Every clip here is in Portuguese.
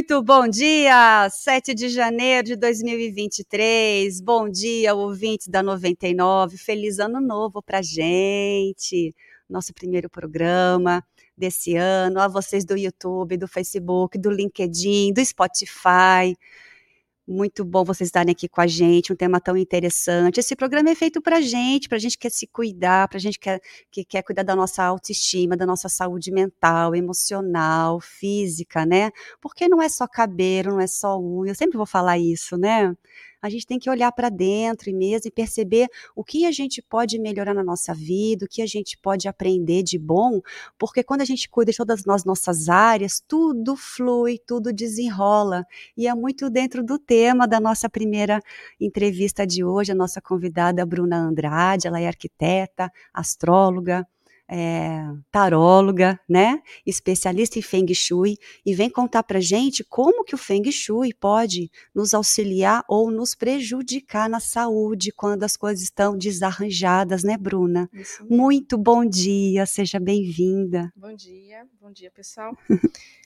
Muito bom dia, 7 de janeiro de 2023. Bom dia, ouvintes da 99. Feliz ano novo pra gente. Nosso primeiro programa desse ano. A vocês do YouTube, do Facebook, do LinkedIn, do Spotify. Muito bom vocês estarem aqui com a gente, um tema tão interessante. Esse programa é feito para gente, para gente que quer se cuidar, para gente que quer, que quer cuidar da nossa autoestima, da nossa saúde mental, emocional, física, né? Porque não é só cabelo, não é só unha. Eu sempre vou falar isso, né? A gente tem que olhar para dentro e mesmo e perceber o que a gente pode melhorar na nossa vida, o que a gente pode aprender de bom, porque quando a gente cuida de todas as nossas áreas, tudo flui, tudo desenrola. E é muito dentro do tema da nossa primeira entrevista de hoje, a nossa convidada Bruna Andrade, ela é arquiteta, astróloga, é, taróloga, né, especialista em Feng Shui, e vem contar para gente como que o Feng Shui pode nos auxiliar ou nos prejudicar na saúde quando as coisas estão desarranjadas, né, Bruna? Muito bom dia, seja bem-vinda. Bom dia, bom dia, pessoal.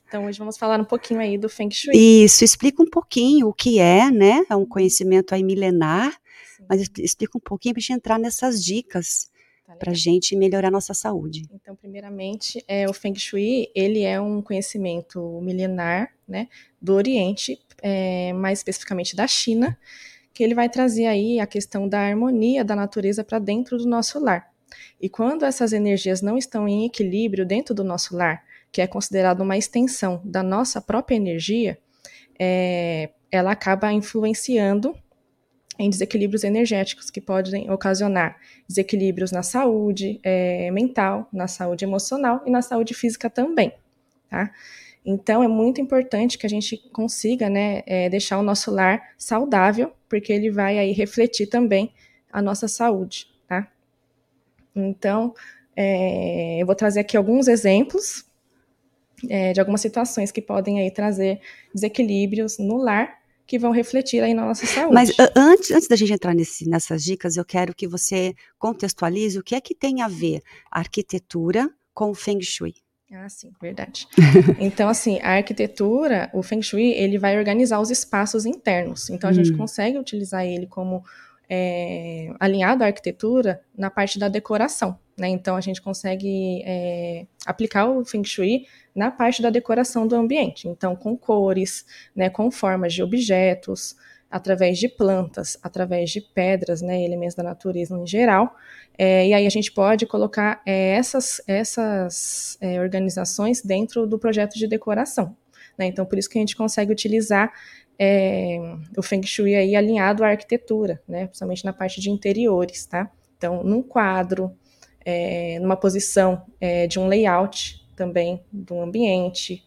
Então, hoje vamos falar um pouquinho aí do Feng Shui. Isso, explica um pouquinho o que é, né? É um conhecimento aí milenar, Sim. mas explica um pouquinho para a gente entrar nessas dicas Tá para a gente melhorar nossa saúde. Então, primeiramente, é, o Feng Shui, ele é um conhecimento milenar, né, do Oriente, é, mais especificamente da China, que ele vai trazer aí a questão da harmonia da natureza para dentro do nosso lar. E quando essas energias não estão em equilíbrio dentro do nosso lar, que é considerado uma extensão da nossa própria energia, é, ela acaba influenciando em desequilíbrios energéticos que podem ocasionar desequilíbrios na saúde é, mental, na saúde emocional e na saúde física também, tá? Então é muito importante que a gente consiga, né, é, deixar o nosso lar saudável, porque ele vai aí refletir também a nossa saúde, tá? Então é, eu vou trazer aqui alguns exemplos é, de algumas situações que podem aí trazer desequilíbrios no lar que vão refletir aí na nossa saúde. Mas antes, antes da gente entrar nesse, nessas dicas, eu quero que você contextualize o que é que tem a ver a arquitetura com o Feng Shui. Ah, sim, verdade. então, assim, a arquitetura, o Feng Shui, ele vai organizar os espaços internos. Então, a hum. gente consegue utilizar ele como é, alinhado à arquitetura na parte da decoração. Né? Então, a gente consegue é, aplicar o Feng Shui na parte da decoração do ambiente. Então, com cores, né, com formas de objetos, através de plantas, através de pedras, né, elementos da natureza em geral. É, e aí a gente pode colocar é, essas, essas é, organizações dentro do projeto de decoração. Né? Então, por isso que a gente consegue utilizar é, o Feng Shui aí alinhado à arquitetura, né? principalmente na parte de interiores. Tá? Então, num quadro, é, numa posição é, de um layout também do ambiente,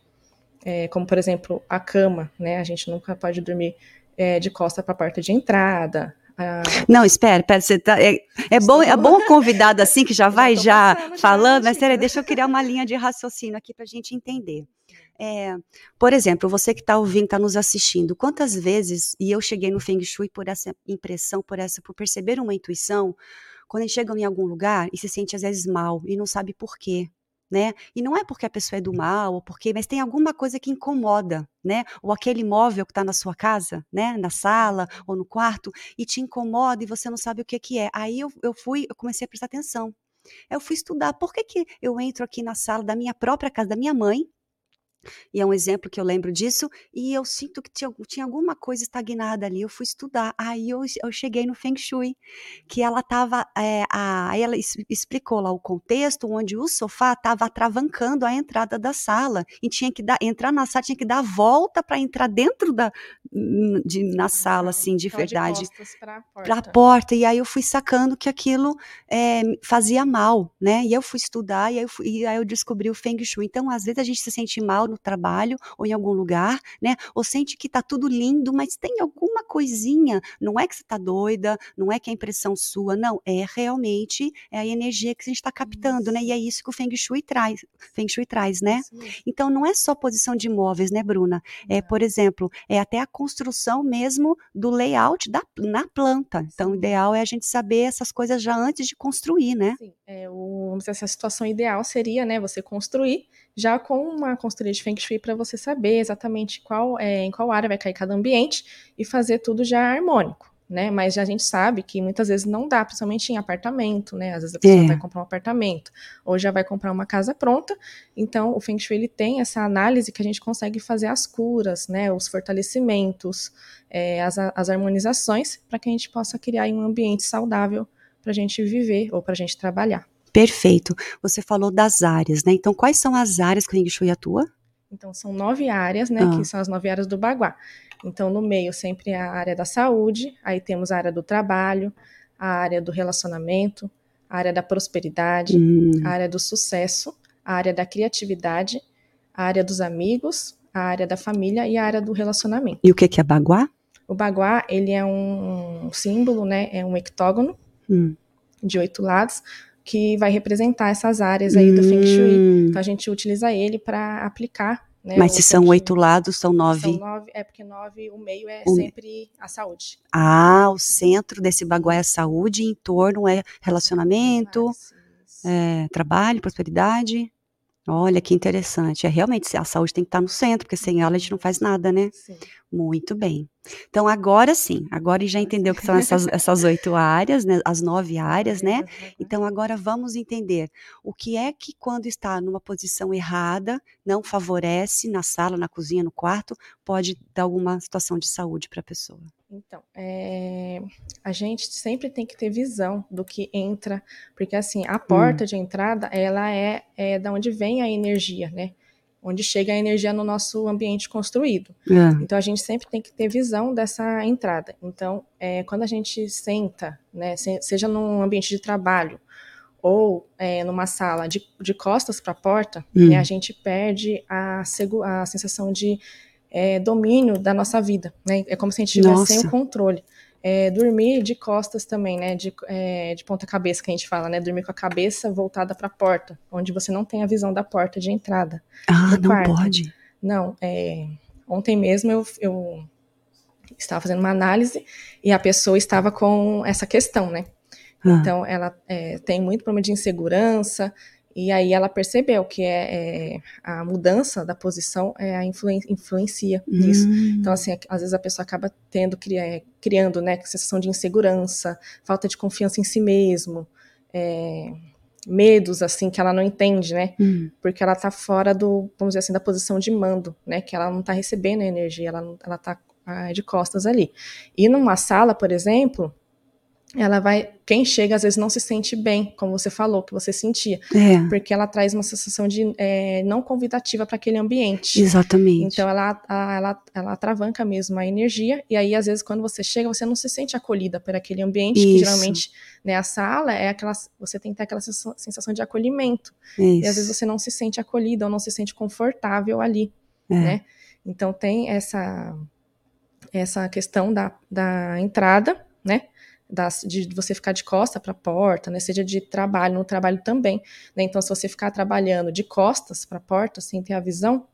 é, como por exemplo a cama, né? A gente nunca pode dormir é, de costa para a porta de entrada. A... Não, espera, espera, você tá, é, é bom, é bom convidado assim que já vai já, falando, mas sério, deixa eu criar uma linha de raciocínio aqui para a gente entender. É, por exemplo, você que está ouvindo, está nos assistindo, quantas vezes, e eu cheguei no Feng Shui por essa impressão, por essa, por perceber uma intuição, quando a gente chega em algum lugar e se sente às vezes mal e não sabe por quê né? E não é porque a pessoa é do mal, ou porque, mas tem alguma coisa que incomoda, né? Ou aquele móvel que está na sua casa, né? Na sala ou no quarto, e te incomoda e você não sabe o que, que é. Aí eu, eu fui, eu comecei a prestar atenção. Eu fui estudar por que, que eu entro aqui na sala da minha própria casa, da minha mãe, e é um exemplo que eu lembro disso, e eu sinto que tinha, tinha alguma coisa estagnada ali. Eu fui estudar, aí eu, eu cheguei no Feng Shui, que ela estava. É, aí ela explicou lá o contexto onde o sofá estava atravancando a entrada da sala, e tinha que dar, entrar na sala, tinha que dar a volta para entrar dentro da, de, na sala, assim, de verdade. Para a porta. porta. E aí eu fui sacando que aquilo é, fazia mal, né? E eu fui estudar, e aí eu, fui, e aí eu descobri o Feng Shui. Então, às vezes a gente se sente mal no trabalho ou em algum lugar, né? Ou sente que tá tudo lindo, mas tem alguma coisinha. Não é que você tá doida, não é que é impressão sua, não. É realmente é a energia que a gente está captando, né? E é isso que o Feng Shui traz, Feng Shui traz, né? Então, não é só posição de imóveis, né, Bruna? É, por exemplo, é até a construção mesmo do layout da, na planta. Então, o ideal é a gente saber essas coisas já antes de construir, né? Sim. É, o dizer assim, a situação ideal seria, né, você construir já com uma consultoria de Feng Shui para você saber exatamente qual é, em qual área vai cair cada ambiente e fazer tudo já harmônico né? Mas a gente sabe que muitas vezes não dá, principalmente em apartamento, né? Às vezes a pessoa é. vai comprar um apartamento ou já vai comprar uma casa pronta. Então, o Feng Shui ele tem essa análise que a gente consegue fazer as curas, né? Os fortalecimentos, é, as, as harmonizações, para que a gente possa criar um ambiente saudável para a gente viver ou para a gente trabalhar. Perfeito. Você falou das áreas, né? Então, quais são as áreas que o Feng Shui atua? Então, são nove áreas, né? Ah. Que são as nove áreas do Baguá. Então, no meio sempre é a área da saúde, aí temos a área do trabalho, a área do relacionamento, a área da prosperidade, hum. a área do sucesso, a área da criatividade, a área dos amigos, a área da família e a área do relacionamento. E o que é baguá? O baguá, ele é um símbolo, né? É um hectógono hum. de oito lados que vai representar essas áreas aí hum. do Feng Shui. Hum. Então a gente utiliza ele para aplicar né, Mas se são oito lados, são nove. São nove. É porque nove, o meio é o... sempre a saúde. Ah, o centro desse baguá é a saúde, em torno é relacionamento, é, trabalho, prosperidade. Olha que interessante. É realmente a saúde tem que estar no centro, porque sem ela a gente não faz nada, né? Sim. Muito bem. Então agora sim, agora já entendeu que são essas, essas oito áreas, né? As nove áreas, né? Então agora vamos entender o que é que quando está numa posição errada não favorece na sala, na cozinha, no quarto, pode dar alguma situação de saúde para a pessoa. Então, é, a gente sempre tem que ter visão do que entra, porque assim, a porta hum. de entrada, ela é, é da onde vem a energia, né? Onde chega a energia no nosso ambiente construído. É. Então, a gente sempre tem que ter visão dessa entrada. Então, é, quando a gente senta, né, seja num ambiente de trabalho ou é, numa sala de, de costas para a porta, hum. né, a gente perde a, a sensação de é, domínio da nossa vida, né? É como se a gente tivesse sem o controle. É, dormir de costas também, né? De, é, de ponta cabeça que a gente fala, né? Dormir com a cabeça voltada para a porta, onde você não tem a visão da porta de entrada. Ah, não quarto. pode. Não, é, ontem mesmo eu, eu estava fazendo uma análise e a pessoa estava com essa questão, né? Ah. Então, ela é, tem muito problema de insegurança, e aí ela percebeu que é, é a mudança da posição é a influen influencia hum. nisso. Então, assim, às vezes a pessoa acaba tendo, é, criando, né, sensação de insegurança, falta de confiança em si mesmo, é, medos, assim, que ela não entende, né? Hum. Porque ela tá fora do, vamos dizer assim, da posição de mando, né? Que ela não tá recebendo a energia, ela, ela tá ah, de costas ali. E numa sala, por exemplo, ela vai. Quem chega às vezes não se sente bem, como você falou, que você sentia. É. Porque ela traz uma sensação de é, não convidativa para aquele ambiente. Exatamente. Então ela, a, ela, ela atravanca mesmo a energia, e aí, às vezes, quando você chega, você não se sente acolhida por aquele ambiente, Isso. que geralmente né, a sala é aquela. Você tem que ter aquela sensação de acolhimento. Isso. E às vezes você não se sente acolhida ou não se sente confortável ali. É. Né? Então tem essa, essa questão da, da entrada, né? Das, de você ficar de costa para a porta, né, seja de trabalho, no trabalho também. Né, então, se você ficar trabalhando de costas para a porta, sem ter a visão,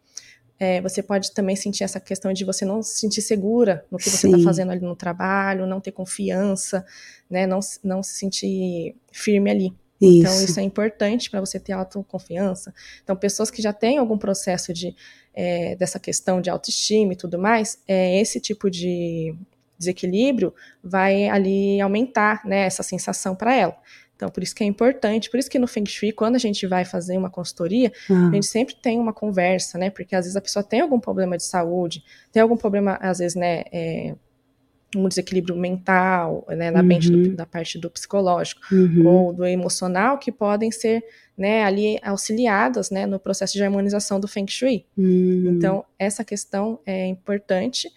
é, você pode também sentir essa questão de você não se sentir segura no que você está fazendo ali no trabalho, não ter confiança, né, não, não se sentir firme ali. Então, isso. Então, isso é importante para você ter autoconfiança. Então, pessoas que já têm algum processo de, é, dessa questão de autoestima e tudo mais, é, esse tipo de, desequilíbrio, vai ali aumentar né, essa sensação para ela. Então, por isso que é importante, por isso que no Feng Shui, quando a gente vai fazer uma consultoria, uhum. a gente sempre tem uma conversa, né? Porque às vezes a pessoa tem algum problema de saúde, tem algum problema, às vezes, né? É, um desequilíbrio mental, né, na uhum. do, da parte do psicológico uhum. ou do emocional, que podem ser né, ali auxiliadas né, no processo de harmonização do Feng Shui. Uhum. Então, essa questão é importante.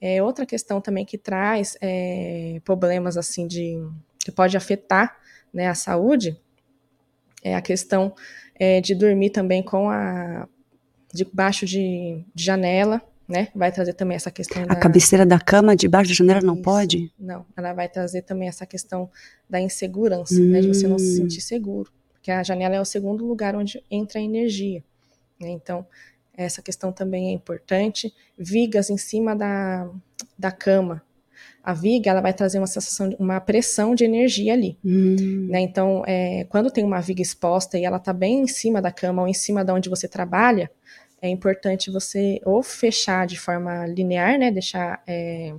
É, outra questão também que traz é, problemas assim de que pode afetar né, a saúde é a questão é, de dormir também com a debaixo de, de, janela, né? Vai trazer também essa questão. A da, cabeceira da cama debaixo da janela não pode? Não, ela vai trazer também essa questão da insegurança, hum. né? De você não se hum. sentir seguro, porque a janela é o segundo lugar onde entra a energia. Né? Então, essa questão também é importante. Vigas em cima da, da cama. A viga, ela vai trazer uma sensação, uma pressão de energia ali, Hum. né? Então, é, quando tem uma viga exposta e ela tá bem em cima da cama ou em cima da onde você trabalha, é importante você ou fechar de forma linear, né? Deixar é,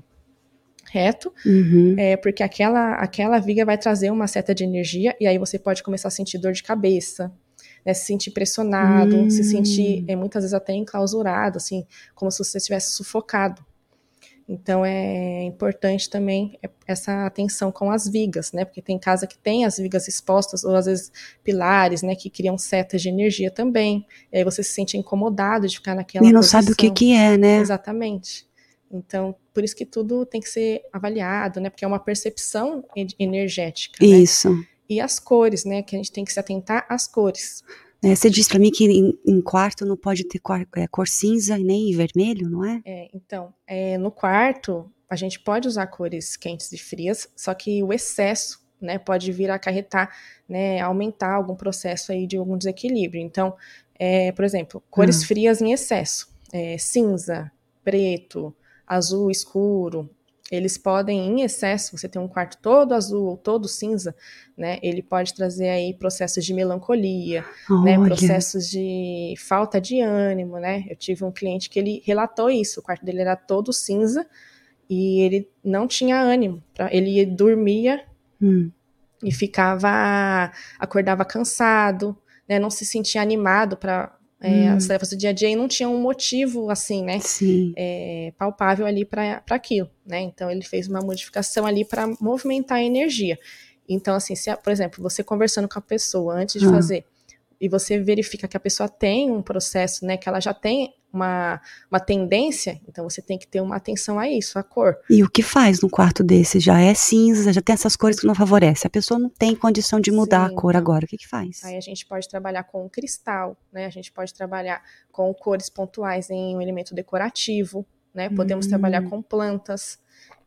reto, Uhum. é, porque aquela, aquela viga vai trazer uma seta de energia e aí você pode começar a sentir dor de cabeça, né, se sentir pressionado, Hum. se sentir é, muitas vezes até enclausurado, assim, como se você estivesse sufocado. Então é importante também essa atenção com as vigas, né? Porque tem casa que tem as vigas expostas, ou às vezes pilares, né? Que criam setas de energia também. E aí você se sente incomodado de ficar naquela E não posição. sabe o que que é, né? Exatamente. Então, por isso que tudo tem que ser avaliado, né? Porque é uma percepção en- energética, né? E as cores, né? Que a gente tem que se atentar às cores. É, você disse pra mim que em, em quarto não pode ter cor, é, cor cinza e nem vermelho, não é? É, então, é, no quarto, a gente pode usar cores quentes e frias, só que o excesso, né, pode vir a acarretar, né, aumentar algum processo aí de algum desequilíbrio. Então, é, por exemplo, cores Ah. frias em excesso, é, cinza, preto, azul escuro, eles podem, em excesso, você tem um quarto todo azul ou todo cinza, né, ele pode trazer aí processos de melancolia, né, processos de falta de ânimo, né? Eu tive um cliente que ele relatou isso, o quarto dele era todo cinza e ele não tinha ânimo, ele dormia Hum. e ficava, acordava cansado, né? Não se sentia animado para Hum. as tarefas do dia a dia e não tinha um motivo assim, né? É, palpável ali para aquilo, né? Então ele fez uma modificação ali para movimentar a energia. Então, assim, se, por exemplo, você conversando com a pessoa antes de Ah. fazer e você verifica que a pessoa tem um processo, né? Que ela já tem uma, uma tendência, então você tem que ter uma atenção a isso, a cor. E o que faz num quarto desse? Já é cinza, já tem essas cores que não favorecem. A pessoa não tem condição de mudar Sim, a cor agora. O que que faz? Aí a gente pode trabalhar com cristal, né? A gente pode trabalhar com cores pontuais em um elemento decorativo, né? Podemos Hum. trabalhar com plantas.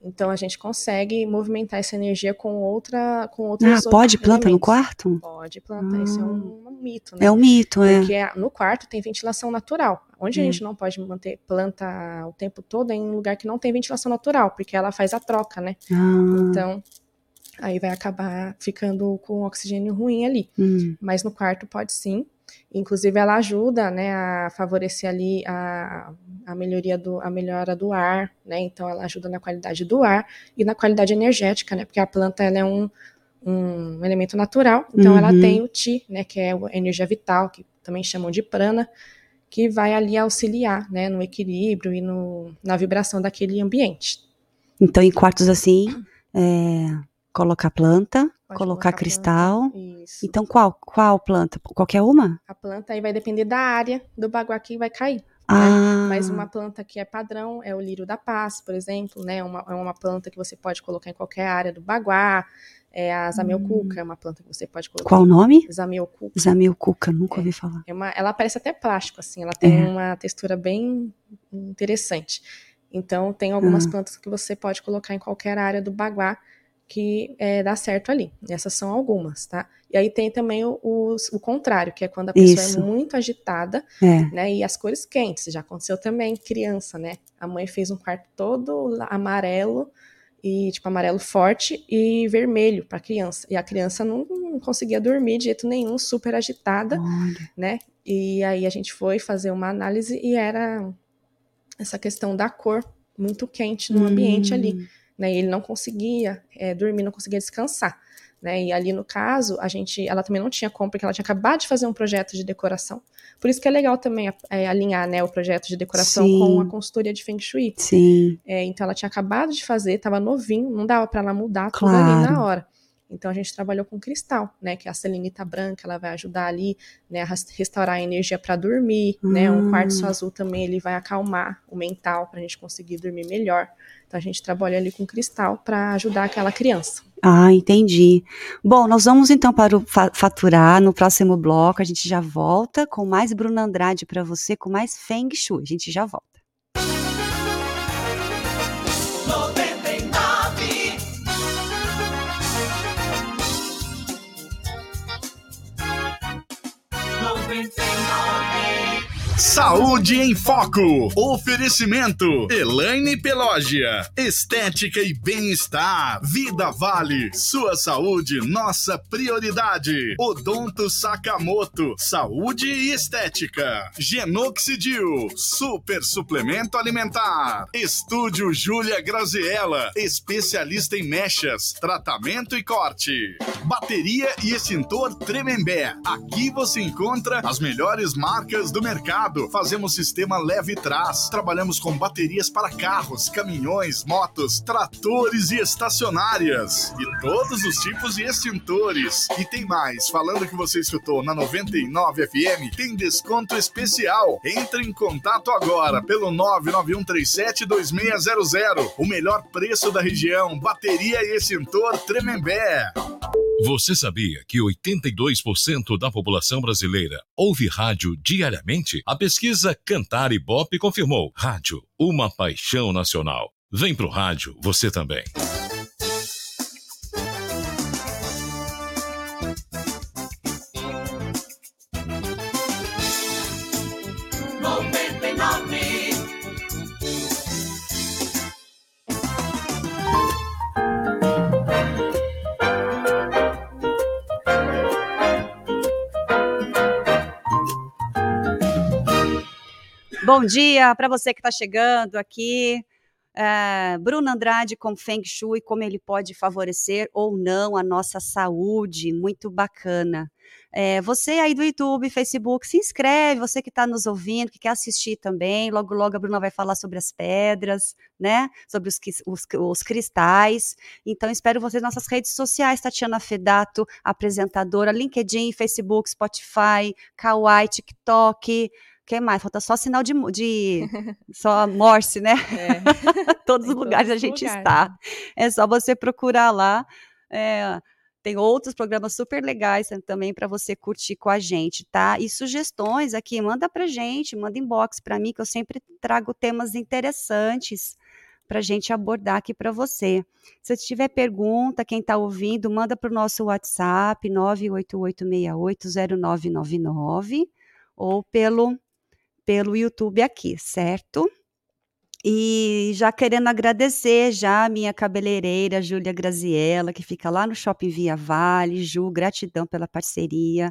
Então a gente consegue movimentar essa energia com outra, com outros Ah, pode planta no quarto? Pode planta, isso é um, um mito, né? É um mito, é. Porque a- no quarto tem ventilação natural. Onde a Hum. gente não pode manter planta o tempo todo é em um lugar que não tem ventilação natural, porque ela faz a troca, né? Ah, Então, aí vai acabar ficando com oxigênio ruim ali hum. mas no quarto pode sim. Inclusive, ela ajuda, né, a favorecer ali a, a melhoria do, a melhora do ar, né? Então, ela ajuda na qualidade do ar e na qualidade energética, né? Porque a planta ela é um, um elemento natural, então ela Uhum. tem o Ti, né, que é a energia vital, que também chamam de prana, que vai ali auxiliar, né, no equilíbrio e no, na vibração daquele ambiente. Então, em quartos assim, é, colocar planta, Pode colocar cristal. Então, qual, qual planta? Qualquer uma? A planta aí vai depender da área do baguá que vai cair. Ah, Mas uma planta que é padrão é o lírio da paz, por exemplo, né? Uma, é uma planta que você pode colocar em qualquer área do baguá. É a zamioculca, é uma planta que você pode colocar. qual o nome? Zamioculca. Zamilcuca, nunca É. ouvi falar. É uma, ela parece até plástico, assim, ela tem É. uma textura bem interessante. Então, tem algumas Ah. plantas que você pode colocar em qualquer área do baguá que é, dá certo ali. Essas são algumas, tá? E aí tem também o, o, o contrário, que é quando a pessoa Isso. é muito agitada É. né? E as cores quentes, já aconteceu também, criança, né? A mãe fez um quarto todo amarelo e tipo amarelo forte e vermelho para criança. E a criança não, não conseguia dormir de jeito nenhum, super agitada, Olha. né? E aí a gente foi fazer uma análise e era essa questão da cor muito quente no ambiente ali Hum, né? E ele não conseguia é, dormir, não conseguia descansar, né? E ali no caso, a gente, ela também não tinha como, porque ela tinha acabado de fazer um projeto de decoração. Por isso que é legal também é, alinhar, né, o projeto de decoração Sim. com a consultoria de Feng Shui. Sim. É, então ela tinha acabado de fazer, estava novinho, não dava para ela mudar tudo ali Claro. na hora. Então a gente trabalhou com cristal, né? Que é a selenita branca, ela vai ajudar ali, né, a restaurar a energia para dormir, né? Um quartzo azul também ele vai acalmar o mental para a gente conseguir dormir melhor. Então a gente trabalha ali com cristal para ajudar aquela criança. Ah, entendi. Bom, nós vamos então para o fa- faturar no próximo bloco. A gente já volta com mais Bruna Andrade para você, com mais Feng Shui. A gente já volta. 99 99 Saúde em Foco. Oferecimento. Elaine Pelógia. Estética e bem-estar. Vida Vale. Sua saúde, nossa prioridade. Odonto Sakamoto. Saúde e estética. Genoxidil. Super suplemento alimentar. Estúdio Júlia Graziella. Especialista em mechas, tratamento e corte. Bateria e extintor Tremembé. Aqui você encontra as melhores marcas do mercado Fazemos sistema leve trás. Trabalhamos com baterias para carros, caminhões, motos, tratores e estacionárias. E todos os tipos de extintores. E tem mais. Falando que você escutou na 99 FM, tem desconto especial. Entre em contato agora pelo 991372600. O melhor preço da região. Bateria e extintor Tremembé. Você sabia que 82% da população brasileira ouve rádio diariamente? A pesquisa Cantar e Bop confirmou. Rádio, uma paixão nacional. Vem pro rádio, você também. Bom dia para você que está chegando aqui. Uh, Bruno Andrade com Feng Shui, como ele pode favorecer ou não a nossa saúde, muito bacana. É, você aí do YouTube, Facebook, se inscreve, você que está nos ouvindo, que quer assistir também, logo logo a Bruna vai falar sobre as pedras, né, sobre os, os, os cristais, então espero vocês nas nossas redes sociais, Tatiana Fedato, apresentadora, LinkedIn, Facebook, Spotify, Kawaii, TikTok, que mais? Falta só sinal de, de só Morse, né? É. todos os lugares a gente lugares. está. É só você procurar lá. É, tem outros programas super legais também para você curtir com a gente, tá? E sugestões aqui, manda pra gente, manda inbox para mim, que eu sempre trago temas interessantes para a gente abordar aqui para você. Se tiver pergunta, quem está ouvindo, manda para o nosso WhatsApp 988680999 ou pelo pelo YouTube aqui, certo? E já querendo agradecer já a minha cabeleireira, Júlia Graziella, que fica lá no Shopping Via Vale. Ju, gratidão pela parceria.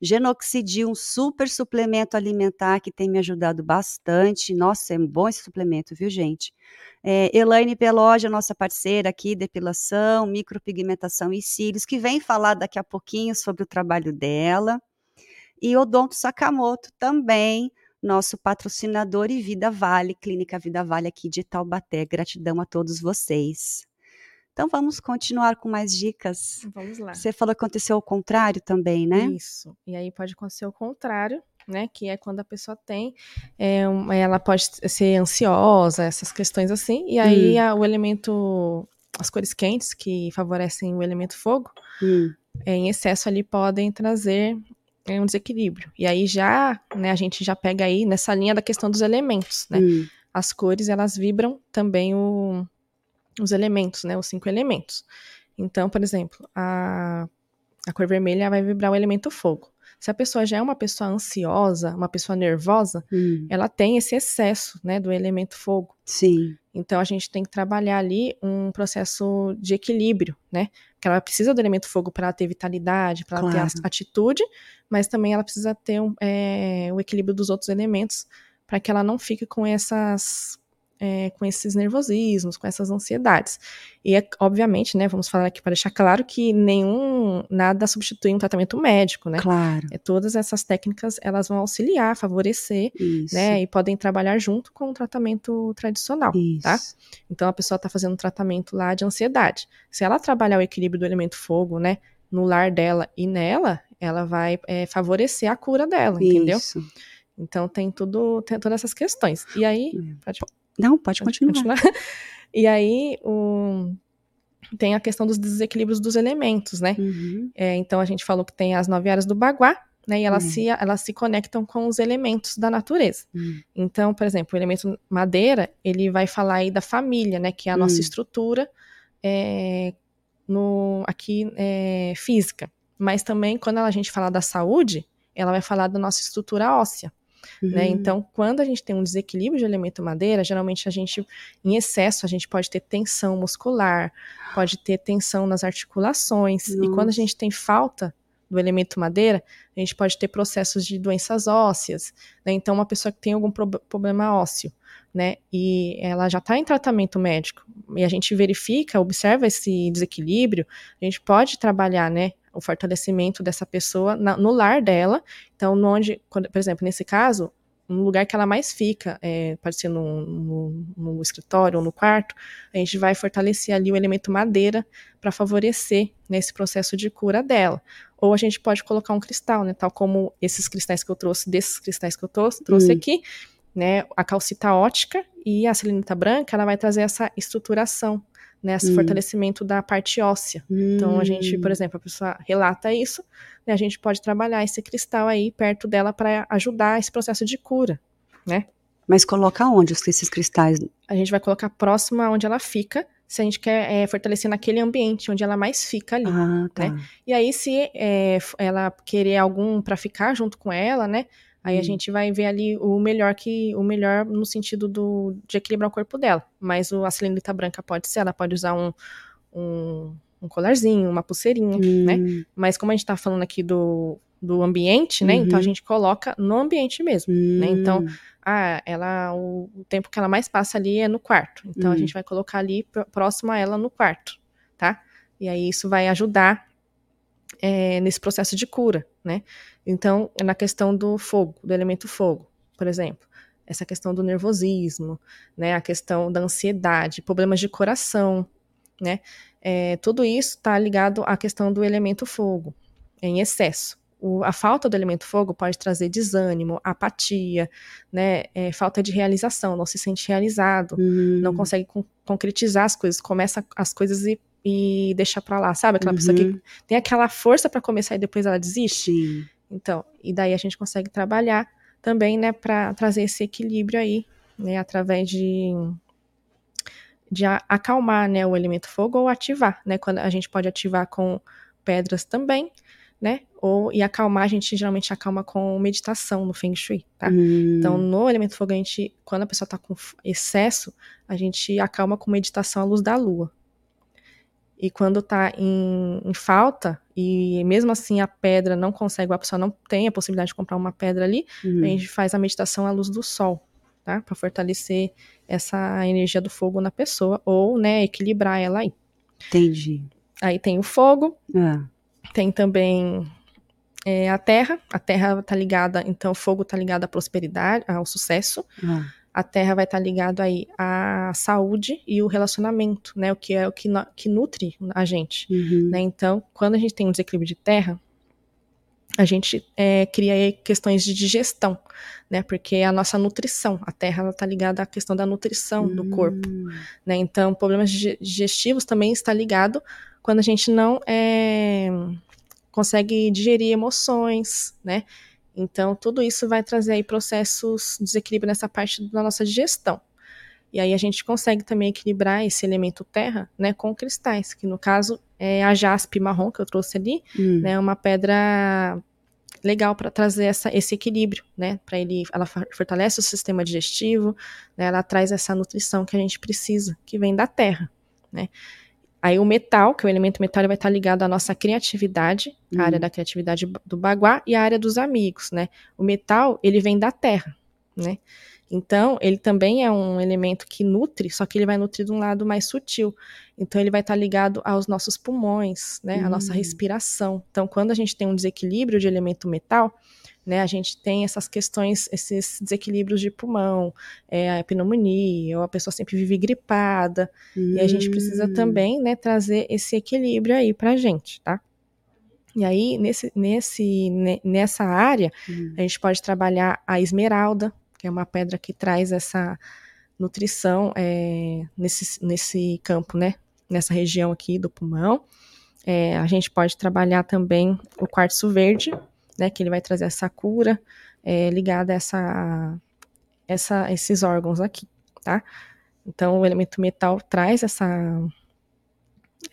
Genoxidil, um super suplemento alimentar que tem me ajudado bastante. Nossa, é um bom esse suplemento, viu, gente? É, Elaine Peloja, nossa parceira aqui, depilação, micropigmentação e cílios, que vem falar daqui a pouquinho sobre o trabalho dela. E Odonto Sakamoto também, nosso patrocinador e Vida Vale, Clínica Vida Vale aqui de Taubaté. Gratidão a todos vocês. Então vamos continuar com mais dicas. Vamos lá. Você falou que aconteceu o contrário também, né? Isso. E aí pode acontecer o contrário, né? Que é quando a pessoa tem, é, ela pode ser ansiosa, essas questões assim. E aí hum. a, o elemento, as cores quentes que favorecem o elemento fogo, hum. é, em excesso ali podem trazer é um desequilíbrio. E aí já, né, a gente já pega aí nessa linha da questão dos elementos, né? Hum. As cores, elas vibram também o, os elementos, né, os cinco elementos. Então, por exemplo, a, a cor vermelha vai vibrar o elemento fogo. Se a pessoa já é uma pessoa ansiosa, uma pessoa nervosa, hum. ela tem esse excesso, né, do elemento fogo. Sim. Então a gente tem que trabalhar ali um processo de equilíbrio, né? Porque ela precisa do elemento fogo para ter vitalidade, para claro. ter atitude, mas também ela precisa ter um, é, o equilíbrio dos outros elementos para que ela não fique com essas é, com esses nervosismos, com essas ansiedades. E é, obviamente, né, vamos falar aqui para deixar claro que nenhum, nada substitui um tratamento médico, né? Claro. É, todas essas técnicas, elas vão auxiliar, favorecer, Isso. né, e podem trabalhar junto com o tratamento tradicional, tá? Isso. tá? Então, a pessoa está fazendo um tratamento lá de ansiedade. Se ela trabalhar o equilíbrio do elemento fogo, né, no lar dela e nela, ela vai é, favorecer a cura dela, Isso. entendeu? Então tem tudo, tem todas essas questões. E aí, hum. pode não, pode, pode continuar. continuar. E aí, o, tem a questão dos desequilíbrios dos elementos, né? Uhum. É, então, a gente falou que tem as nove áreas do Baguá, né? E elas, uhum. se, elas se conectam com os elementos da natureza. Uhum. Então, por exemplo, o elemento madeira, ele vai falar aí da família, né? Que é a nossa hum. estrutura é, no, aqui é, física. Mas também, quando a gente fala da saúde, ela vai falar da nossa estrutura óssea. Né? Uhum. Né? Então, quando a gente tem um desequilíbrio de elemento madeira, geralmente a gente, em excesso, a gente pode ter tensão muscular, pode ter tensão nas articulações, e quando a gente tem falta do elemento madeira, a gente pode ter processos de doenças ósseas, né? Então, uma pessoa que tem algum pro problema ósseo, né, e ela já está em tratamento médico, e a gente verifica, observa esse desequilíbrio, a gente pode trabalhar, né, o fortalecimento dessa pessoa na, no lar dela. Então, onde, quando, por exemplo, nesse caso, no lugar que ela mais fica, é, pode ser no, no, no, escritório ou no quarto, a gente vai fortalecer ali o elemento madeira para favorecer nesse processo de cura dela. Ou a gente pode colocar um cristal, né, tal como esses cristais que eu trouxe, desses cristais que eu trouxe, trouxe hum. aqui, né, a calcita ótica e a selenita branca, ela vai trazer essa estruturação né, esse hum. fortalecimento da parte óssea. Hum. Então, a gente, por hum. exemplo, a pessoa relata isso, né, a gente pode trabalhar esse cristal aí perto dela para ajudar esse processo de cura, né? Mas coloca onde esses cristais? A gente vai colocar próximo aonde ela fica, se a gente quer é, fortalecer naquele ambiente onde ela mais fica ali, ah, tá. né? E aí, se é, ela querer algum para ficar junto com ela, né? Aí hum. a gente vai ver ali o melhor que o melhor no sentido do, de equilibrar o corpo dela. Mas o, a selenita branca pode ser, ela pode usar um, um, um colarzinho, uma pulseirinha, hum. né? Mas como a gente tá falando aqui do, do ambiente, né? Uhum. Então a uhum. gente coloca no ambiente mesmo, hum. né? Então, ah, ela, o, o, tempo que ela mais passa ali é no quarto. Então a hum. gente vai colocar ali próximo a ela no quarto, tá? E aí isso vai ajudar é, nesse processo de cura, né? Então, na questão do fogo, do elemento fogo, por exemplo, essa questão do nervosismo, né? A questão da ansiedade, problemas de coração, né? É, tudo isso está ligado à questão do elemento fogo, em excesso. O, a falta do elemento fogo pode trazer desânimo, apatia, né, é, falta de realização, não se sente realizado, hum. não consegue con concretizar as coisas, começa as coisas e e deixar para lá, sabe? Aquela uhum. pessoa que uhum. tem aquela força para começar e depois ela desiste. Sim. Então, e daí a gente consegue trabalhar também, né, para trazer esse equilíbrio aí, né, através de de acalmar, né, o elemento fogo ou ativar, né, quando a gente pode ativar com pedras também, né, ou e acalmar a gente geralmente acalma com meditação no Feng Shui, tá? Hum. Então, no elemento fogo a gente, quando a pessoa tá com excesso, a gente acalma com meditação à luz da lua, e quando está em, em, falta, e mesmo assim a pedra não consegue, a pessoa não tem a possibilidade de comprar uma pedra ali, uhum. a gente faz a meditação à luz do sol, tá? Para fortalecer essa energia do fogo na pessoa, ou, né, equilibrar ela aí. Entendi. Aí tem o fogo, ah. tem também é, a terra, a terra tá ligada, então o fogo tá ligado à prosperidade, ao sucesso. Ah a terra vai estar ligado aí à saúde e o relacionamento, né? O que é o que, que nutre a gente, uhum. né? Então, quando a gente tem um desequilíbrio de terra, a gente é, cria questões de digestão, né? Porque a nossa nutrição, a terra está ligada à questão da nutrição uhum. do corpo, hum. né? Então, problemas digestivos também está ligado quando a gente não é, consegue digerir emoções, né? Então, tudo isso vai trazer aí processos de desequilíbrio nessa parte da nossa digestão. E aí a gente consegue também equilibrar esse elemento terra, né, com cristais, que no caso é a jaspe marrom que eu trouxe ali, hum. né, uma pedra legal para trazer essa, esse equilíbrio, né, para ele, ela fortalece o sistema digestivo, né, ela traz essa nutrição que a gente precisa, que vem da terra, né. Aí o metal, que é o elemento metal, vai estar ligado à nossa criatividade, uhum. a área da criatividade do baguá e a área dos amigos, né? O metal, ele vem da terra, né? Então, ele também é um elemento que nutre, só que ele vai nutrir de um lado mais sutil. Então, ele vai estar ligado aos nossos pulmões, né? A nossa hum. respiração. Então, quando a gente tem um desequilíbrio de elemento metal, né, a gente tem essas questões, esses desequilíbrios de pulmão, é, a pneumonia, ou a pessoa sempre vive gripada, hum. e a gente precisa hum. também, né, trazer esse equilíbrio aí pra gente, tá? E aí, nesse, nesse, nessa área, hum. a gente pode trabalhar a esmeralda, que é uma pedra que traz essa nutrição é, nesse, nesse campo, né, nessa região aqui do pulmão. É, a gente pode trabalhar também o quartzo verde, né, que ele vai trazer essa cura é, ligada a essa, essa, esses órgãos aqui, tá? Então, o elemento metal traz essa,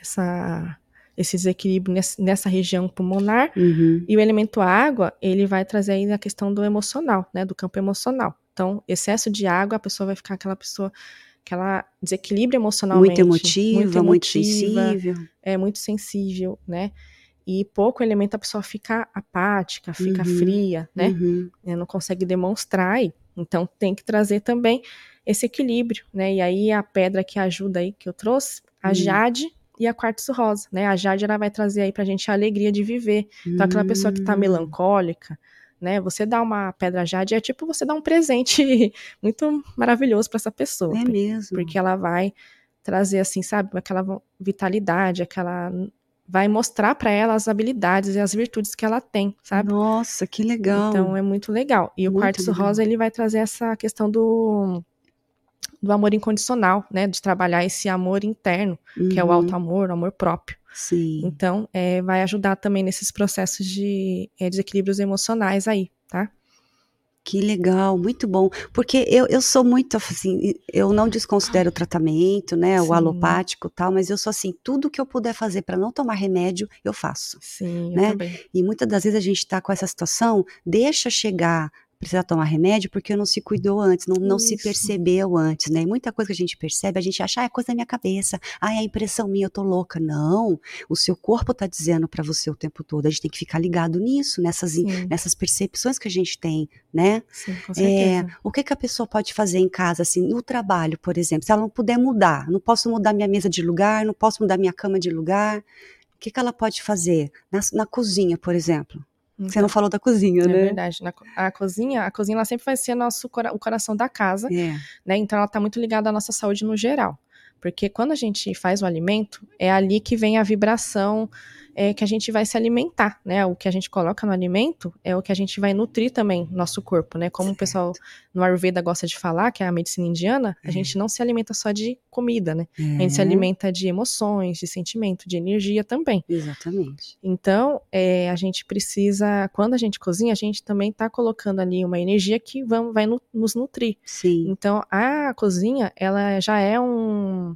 essa, esse desequilíbrio nessa região pulmonar. Uhum. E o elemento água, ele vai trazer aí a questão do emocional, né? Do campo emocional. Então, excesso de água, a pessoa vai ficar aquela pessoa que ela desequilibra emocionalmente. Muito emotiva, muito, emotiva, muito sensível. É muito sensível, né? E pouco elemento a pessoa fica apática, fica Uhum, fria, né? Uhum. né, Não consegue demonstrar. Então tem que trazer também esse equilíbrio, né? E aí a pedra que ajuda aí que eu trouxe, a Hum. jade e a quartzo rosa, né? A jade ela vai trazer aí pra gente a alegria de viver. Então aquela pessoa que tá Hum. melancólica, né? Você dá uma pedra jade é tipo você dar um presente muito maravilhoso pra essa pessoa, É mesmo. porque ela vai trazer assim, sabe, aquela vitalidade, aquela vai mostrar pra ela as habilidades e as virtudes que ela tem, sabe? Nossa, que legal. Então é muito legal. E o Muito quartzo legal. rosa ele vai trazer essa questão do do amor incondicional, né, de trabalhar esse amor interno, que é o Uhum. alto amor, o amor próprio. Sim. Então, é, vai ajudar também nesses processos de é, desequilíbrios emocionais aí, tá? Que legal, muito bom. Porque eu, eu sou muito assim, eu não desconsidero o tratamento, né, o Sim. alopático e tal, mas eu sou assim, tudo que eu puder fazer para não tomar remédio, eu faço. Sim, Né? eu também. E muitas das vezes a gente está com essa situação, deixa chegar, precisar tomar remédio porque não se cuidou antes, não, não se percebeu antes, né? E muita coisa que a gente percebe, a gente acha, ah, é coisa da minha cabeça, ah, é a impressão minha, eu tô louca. Não, o seu corpo tá dizendo para você o tempo todo, a gente tem que ficar ligado nisso, nessas, Sim, nessas percepções que a gente tem, né? sim, com É, certeza. o que, que a pessoa pode fazer em casa, assim, no trabalho, por exemplo, se ela não puder mudar, não posso mudar minha mesa de lugar, não posso mudar minha cama de lugar, o que, que ela pode fazer? Na, na cozinha, por exemplo. Você não falou da cozinha, é né? verdade. Na a cozinha, a cozinha ela sempre vai ser nosso, o coração da casa, É. né? Então ela está muito ligada à nossa saúde no geral. Porque quando a gente faz o alimento, é ali que vem a vibração é, que a gente vai se alimentar, né? O que a gente coloca no alimento é o que a gente vai nutrir também nosso corpo, né? Como o pessoal no Ayurveda gosta de falar, que é a medicina indiana, a É. gente não se alimenta só de comida, né? A gente se É, alimenta de emoções, de sentimento, de energia também. Exatamente. Então, é, a gente precisa, quando a gente cozinha, a gente também está colocando ali uma energia que vamos, vai nu- nos nutrir. Sim. Então, a cozinha, ela já é um,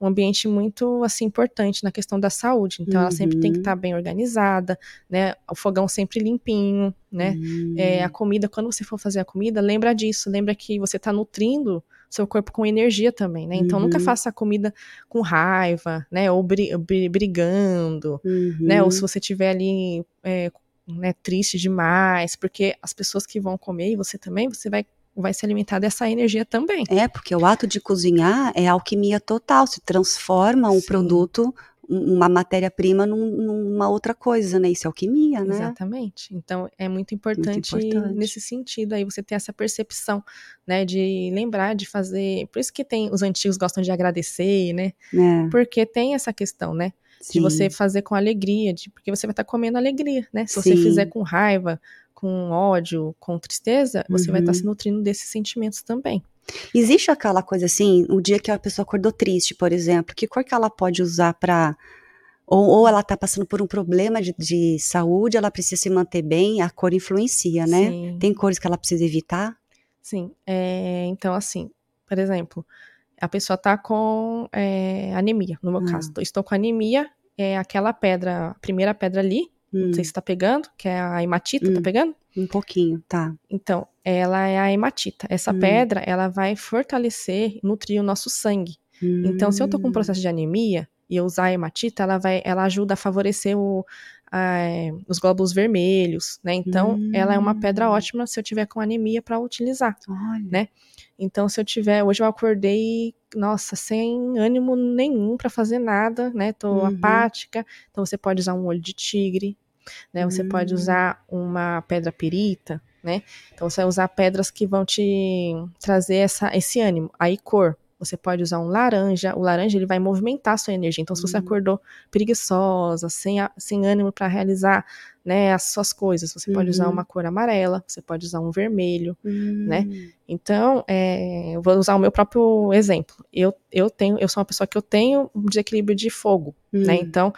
um ambiente muito, assim, importante na questão da saúde. Então, ela sempre tem que Uhum. estar bem organizada, né? O fogão sempre limpinho, né? Hum, É, a comida, quando você for fazer a comida, lembra disso. Lembra que você está nutrindo seu corpo com energia também, né? Então, nunca Uhum. faça a comida com raiva, né? Ou bri- bri- brigando, uhum. né? Ou se você tiver ali é, né, triste demais, porque as pessoas que vão comer e você também, você vai, vai se alimentar dessa energia também. É, porque o ato de cozinhar é alquimia total, se transforma um Sim. produto, um- uma matéria-prima num- numa outra coisa, né? Isso é alquimia, né? Exatamente. Então é muito importante, importante. nesse sentido aí você ter essa percepção, né, de lembrar de fazer. Por isso que tem os antigos gostam de agradecer, né? É, Porque tem essa questão, né? De sim. você fazer com alegria, de, porque você vai estar comendo alegria, né? Se você Sim. fizer com raiva, com ódio, com tristeza, você vai estar Uhum. se nutrindo desses sentimentos também. Existe aquela coisa assim, o dia que a pessoa acordou triste, por exemplo, que cor que ela pode usar para ou, ou ela tá passando por um problema de, de saúde, ela precisa se manter bem, a cor influencia, né? Sim. Tem cores que ela precisa evitar? Sim, é, então assim, por exemplo, a pessoa tá com é, anemia, no meu Ah. caso. Estou com anemia, é aquela pedra, a primeira pedra ali, Hum, não sei se tá pegando, que é a hematita, tá Hum. pegando? um pouquinho, tá. Então, ela é a hematita. Essa Hum. pedra, ela vai fortalecer, nutrir o nosso sangue. Então, se eu tô com um Hum, processo de anemia e eu usar a hematita, ela vai, ela ajuda a favorecer o, a- os glóbulos vermelhos, né? Então, ela é uma pedra Hum. ótima se eu tiver com anemia para utilizar. Olha, né? Então, se eu tiver, hoje eu acordei, nossa, sem ânimo nenhum para fazer nada, né? Tô Uhum. apática. Então, você pode usar um olho de tigre, né? Você pode Hum. usar uma pedra perita, né? Então, você vai usar pedras que vão te trazer essa, esse ânimo. Aí, cor. Você pode usar um laranja. O laranja ele vai movimentar a sua energia. Então, se você Hum. acordou preguiçosa, sem, a- sem ânimo para realizar né, as suas coisas, você pode usar Uhum. uma cor amarela, você pode usar um vermelho. né? hum, Então, é, eu vou usar o meu próprio exemplo. Eu, eu tenho, eu sou uma pessoa que eu tenho um desequilíbrio de fogo, né? hum, Então,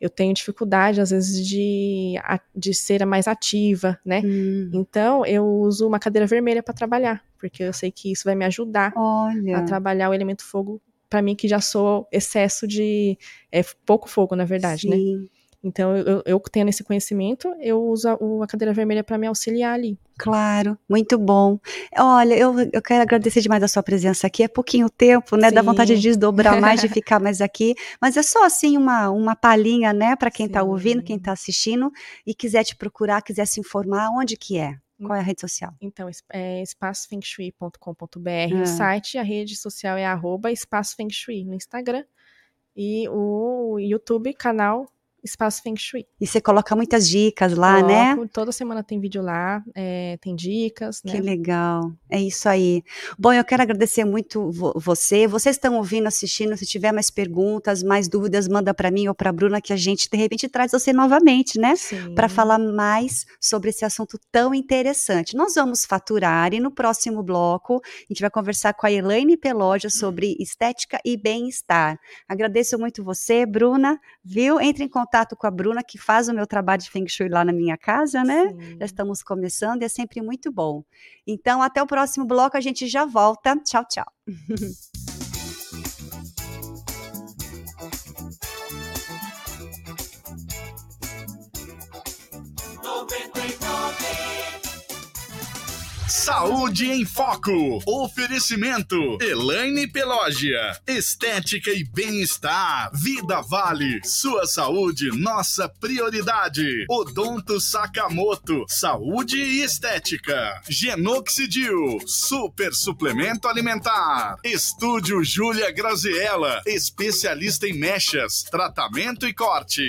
eu tenho dificuldade, às vezes, de, a- de ser mais ativa, né? hum. Então, eu uso uma cadeira vermelha para trabalhar, porque eu sei que isso vai me ajudar a Olha, trabalhar o elemento fogo para mim que já sou excesso de é, pouco fogo, na verdade, né? Sim. né? Então, eu, eu tendo esse conhecimento, eu uso a, a cadeira vermelha para me auxiliar ali. Claro, muito bom. Olha, eu, eu quero agradecer demais a sua presença aqui. É pouquinho tempo, né? Sim. Dá vontade de desdobrar mais, de ficar mais aqui. Mas é só assim uma, uma palhinha, né, para quem está ouvindo, quem está assistindo e quiser te procurar, quiser se informar, onde que é? Qual é a rede social? Então, é espaçofengshui.com.br ah. o site, a rede social é arroba espaçofengshui no Instagram e o YouTube, canal Espaço Feng Shui. E você coloca muitas dicas lá, né? Coloco, né? Toda semana tem vídeo lá, é, tem dicas. Né? Que legal. É isso aí. Bom, eu quero agradecer muito você. Vocês estão ouvindo, assistindo. Se tiver mais perguntas, mais dúvidas, manda para mim ou para Bruna que a gente de repente traz você novamente, né? Para falar mais sobre esse assunto tão interessante. Nós vamos faturar e no próximo bloco a gente vai conversar com a Elaine Peloja sobre estética e bem-estar. Agradeço muito você, Bruna. Viu? Entre em contato contato com a Bruna, que faz o meu trabalho de Feng Shui lá na minha casa, né? Sim. Já estamos começando e é sempre muito bom. Então, até o próximo bloco, a gente já volta. Tchau, tchau. Saúde em Foco. Oferecimento. Elaine Pelógia. Estética e bem-estar. Vida Vale. Sua saúde, nossa prioridade. Odonto Sakamoto. Saúde e estética. Genoxidil. Super suplemento alimentar. Estúdio Júlia Graziella. Especialista em mechas, tratamento e corte.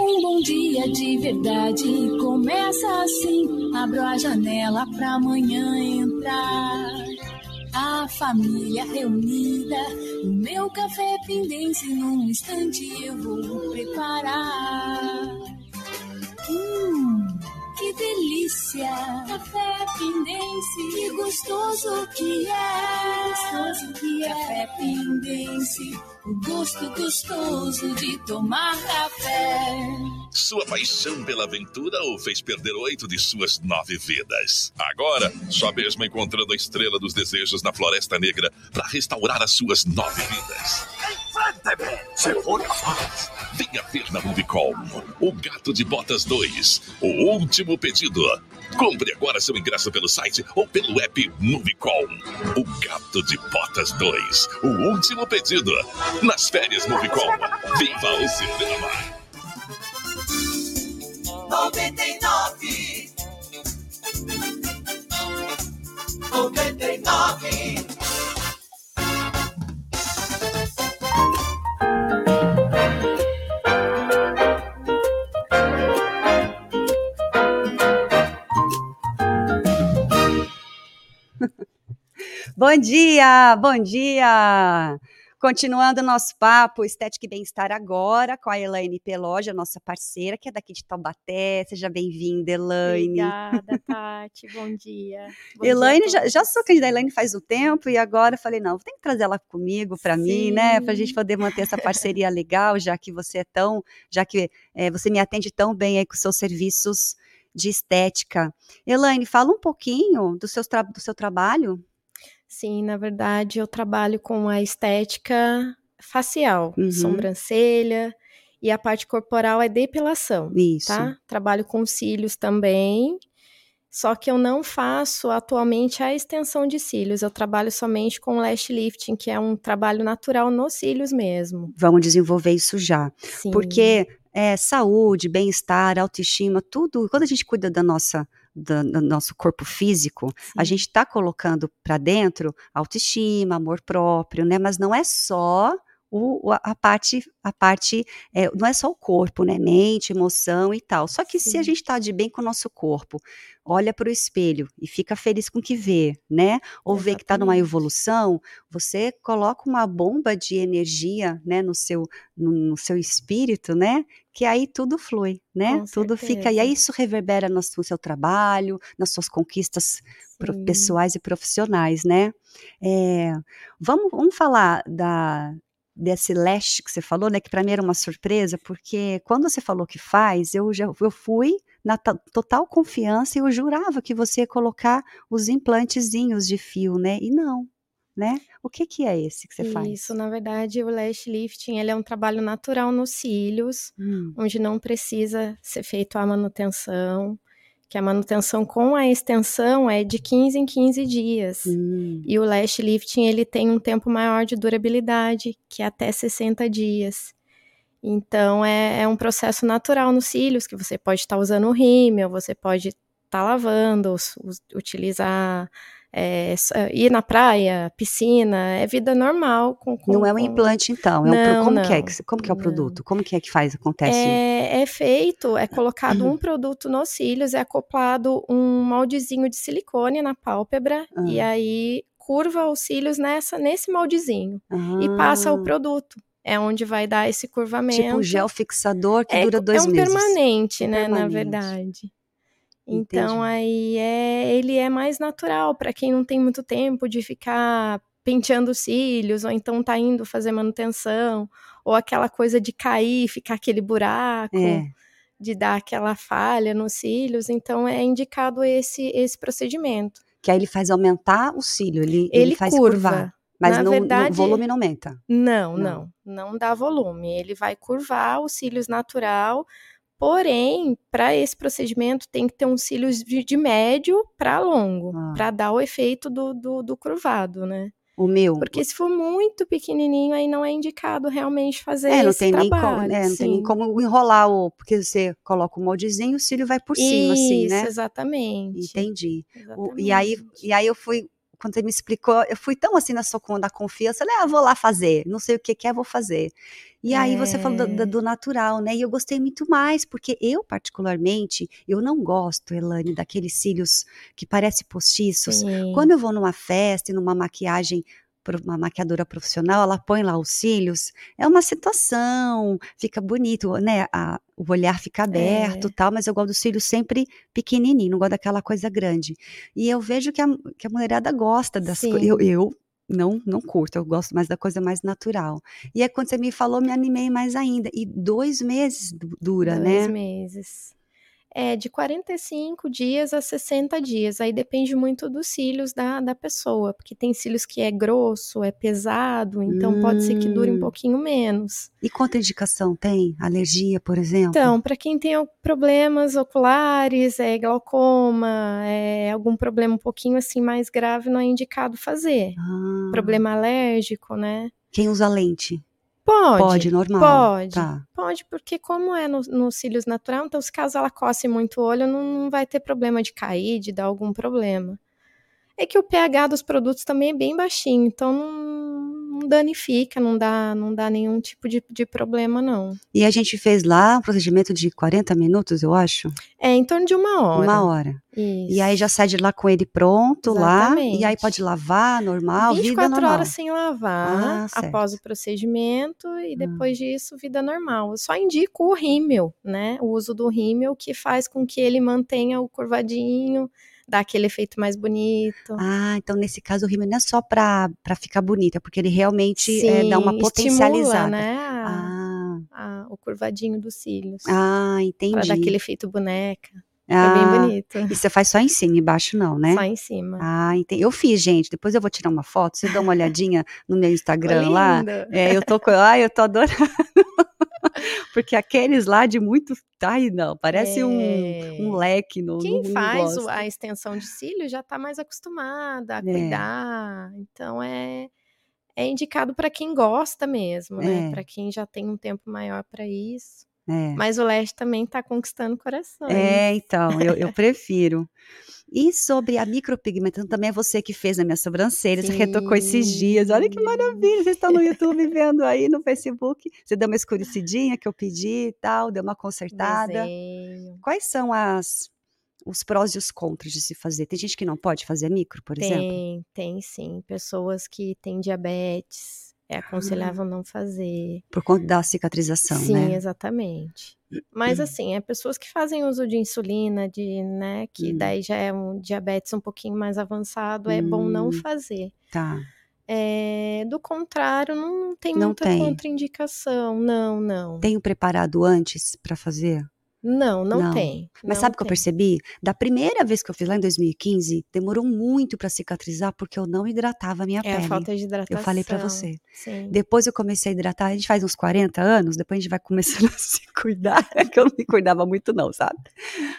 Um bom dia de verdade começa assim. Abro a janela pra amanhã entrar. A família reunida, o meu café pendente, num instante eu vou preparar. Hum, que delícia! Café Pindense, que gostoso que é! Gostoso que é! Café Pindense, o gosto gostoso de tomar café. Sua paixão pela aventura o fez perder oito de suas nove vidas. Agora, só mesmo encontrando a estrela dos desejos na Floresta Negra para restaurar as suas nove vidas. Se for capaz. Venha ver na Rubicon o Gato de Botas 2, o último pedido. Compre agora seu ingresso pelo site ou pelo app Movicon. O Gato de Botas 2, o último pedido. Nas férias Movicon, viva o cinema! 99 99 Bom dia, bom dia! Continuando o nosso papo, Estética e Bem-Estar agora, com a Elaine Peloja, nossa parceira, que é daqui de Taubaté. Seja bem-vinda, Elaine. Obrigada, Tati. Bom dia. Bom Elaine, dia já, já sou candidata da Elaine faz um tempo e agora falei, não, tem que trazer ela comigo para mim, né? Para a gente poder manter essa parceria legal, já que você é tão, já que é, você me atende tão bem aí com seus serviços de estética. Elaine, fala um pouquinho do seu, do seu trabalho. Sim, na verdade, eu trabalho com a estética facial, uhum. sobrancelha e a parte corporal é depilação. Isso. Tá? Trabalho com cílios também. Só que eu não faço atualmente a extensão de cílios, eu trabalho somente com lash lifting, que é um trabalho natural nos cílios mesmo. Vamos desenvolver isso já. Sim. Porque é, saúde, bem-estar, autoestima, tudo, quando a gente cuida da nossa do, do nosso corpo físico, Sim. a gente está colocando para dentro autoestima, amor próprio, né? Mas não é só o, a parte, a parte é, não é só o corpo, né? Mente, emoção e tal. Só que Sim. se a gente está de bem com o nosso corpo, olha para o espelho e fica feliz com o que vê, né? Ou Exatamente. vê que está numa evolução, você coloca uma bomba de energia, né, no seu, no, no seu espírito, né? Que aí tudo flui, né? Com tudo certeza. fica e aí isso reverbera no, no seu trabalho, nas suas conquistas pessoais e profissionais, né? É, vamos, vamos falar da desse leste que você falou, né, que para mim era uma surpresa, porque quando você falou que faz, eu já eu fui na total confiança e eu jurava que você ia colocar os implantezinhos de fio, né? E não. né? O que que é esse que você Isso, faz? Isso, na verdade, o lash lifting, ele é um trabalho natural nos cílios, hum. onde não precisa ser feito a manutenção, que a manutenção com a extensão é de 15 em 15 dias. Hum. E o lash lifting, ele tem um tempo maior de durabilidade, que é até 60 dias. Então, é, é um processo natural nos cílios, que você pode estar tá usando o rímel, você pode estar tá lavando, utilizar é, ir na praia, piscina, é vida normal. Com, com, não é um implante, então. É não, um, como, não, que é, como que é o produto? Como que é que faz, acontece? É, é feito, é colocado um produto nos cílios, é acoplado um moldezinho de silicone na pálpebra, ah. e aí curva os cílios nessa, nesse moldezinho ah. e passa o ah. produto é onde vai dar esse curvamento. Tipo um gel fixador que é, dura dois meses. É um meses. permanente, é né, permanente. na verdade. Então Entendi. aí é, ele é mais natural para quem não tem muito tempo de ficar penteando os cílios, ou então tá indo fazer manutenção, ou aquela coisa de cair, ficar aquele buraco, é. de dar aquela falha nos cílios, então é indicado esse esse procedimento. Que aí ele faz aumentar o cílio, ele, ele, ele faz curva. curvar. Mas no, verdade, no volume não aumenta. Não, não, não, não dá volume. Ele vai curvar os cílios natural, Porém, para esse procedimento tem que ter um cílios de, de médio para longo, ah. para dar o efeito do, do, do, curvado, né? O meu. Porque se for muito pequenininho, aí não é indicado realmente fazer é, não esse tem trabalho. Nem como, é, não tem nem como enrolar o. Porque você coloca o moldezinho, o cílio vai por cima, assim, né? exatamente. Entendi. Exatamente. O, e, aí, e aí eu fui quando você me explicou, eu fui tão assim na sua da confiança, né? Ah, vou lá fazer, não sei o que, que é, vou fazer. E aí é. você falou do, do, natural, né? E eu gostei muito mais, porque eu, particularmente, eu não gosto, Elane, daqueles cílios que parecem postiços. Sim. Quando eu vou numa festa e numa maquiagem uma maquiadora profissional, ela põe lá os cílios, é uma situação, fica bonito, né? A, o olhar fica aberto é. tal, mas eu gosto dos cílios sempre pequenininho, não gosto daquela coisa grande. E eu vejo que a, que a mulherada gosta das coisas. Eu, eu não, não curto, eu gosto mais da coisa mais natural. E aí, quando você me falou, me animei mais ainda. E dois meses dura, dois né? Dois meses é de 45 dias a 60 dias. Aí depende muito dos cílios da, da pessoa, porque tem cílios que é grosso, é pesado, então hum. pode ser que dure um hum. pouquinho menos. E quanta indicação tem? Alergia, por exemplo? Então, para quem tem problemas oculares, é glaucoma, é algum problema um pouquinho assim mais grave, não é indicado fazer. Ah. Problema alérgico, né? Quem usa lente? Pode. Pode, normal. Pode. Tá. Pode, porque como é nos no cílios natural, então se caso ela coce muito o olho, não, não vai ter problema de cair, de dar algum problema. É que o pH dos produtos também é bem baixinho, então não, não danifica, não dá, não dá nenhum tipo de, de problema, não. E a gente fez lá um procedimento de 40 minutos, eu acho? É, em torno de uma hora. Uma hora. Isso. E aí já sai de lá com ele pronto Exatamente. lá, e aí pode lavar, normal, 24 vida normal. horas sem lavar, ah, após o procedimento, e ah. depois disso, vida normal. Eu só indico o rímel, né, o uso do rímel, que faz com que ele mantenha o curvadinho, dá aquele efeito mais bonito. Ah, então nesse caso o rímel não é só para ficar bonita, porque ele realmente Sim, é, dá uma potencializada. Estimula, né? A, ah. A, o curvadinho dos cílios. Ah, entendi. Para dar aquele efeito boneca. Ah, é bem ah, bonito. E você faz só em cima, embaixo não, né? Só em cima. Ah, entendi. Eu fiz, gente. Depois eu vou tirar uma foto. Você dá uma olhadinha no meu Instagram lá. É, eu tô com. Ai, eu tô adorando. Porque aqueles lá de muito. Ai, não, parece é. um, um leque no. Quem no faz a extensão de cílio já está mais acostumada a é. cuidar. Então é, é indicado para quem gosta mesmo, né? É. Para quem já tem um tempo maior para isso. É. Mas o leste também está conquistando corações. É, então, eu, eu prefiro. E sobre a micropigmentação, também é você que fez a minha sobrancelha, Sim. você retocou esses dias. Olha que maravilha, vocês estão no YouTube vendo aí, no Facebook. Você deu uma escurecidinha que eu pedi e tal, deu uma consertada. Desenho. Quais são as os prós e os contras de se fazer? Tem gente que não pode fazer micro, por tem, exemplo? Tem, tem sim. Pessoas que têm diabetes, é aconselhável ah. não fazer. Por conta da cicatrização, Sim, né? Sim, exatamente. Mas assim, é pessoas que fazem uso de insulina, de, né, que hum. daí já é um diabetes um pouquinho mais avançado, é hum. bom não hum. fazer. Tá. É, do contrário, não tem não muita tem. contraindicação. Não, não. Tem o preparado antes para fazer? Não, não, não. tem. Mas não sabe o que eu percebi? Da primeira vez que eu fiz lá em 2015, demorou muito para cicatrizar porque eu não hidratava a minha é pele. A falta de hidratação. Eu falei para você. Sim. Depois eu comecei a hidratar, a gente faz uns 40 anos, depois a gente vai começando a se cuidar, é que eu não me cuidava muito não, sabe?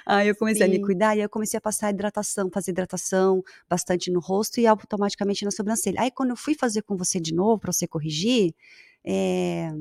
Aí eu comecei Sim. a me cuidar e aí eu comecei a passar hidratação, fazer hidratação bastante no rosto e automaticamente na sobrancelha. Aí quando eu fui fazer com você de novo para você corrigir, é,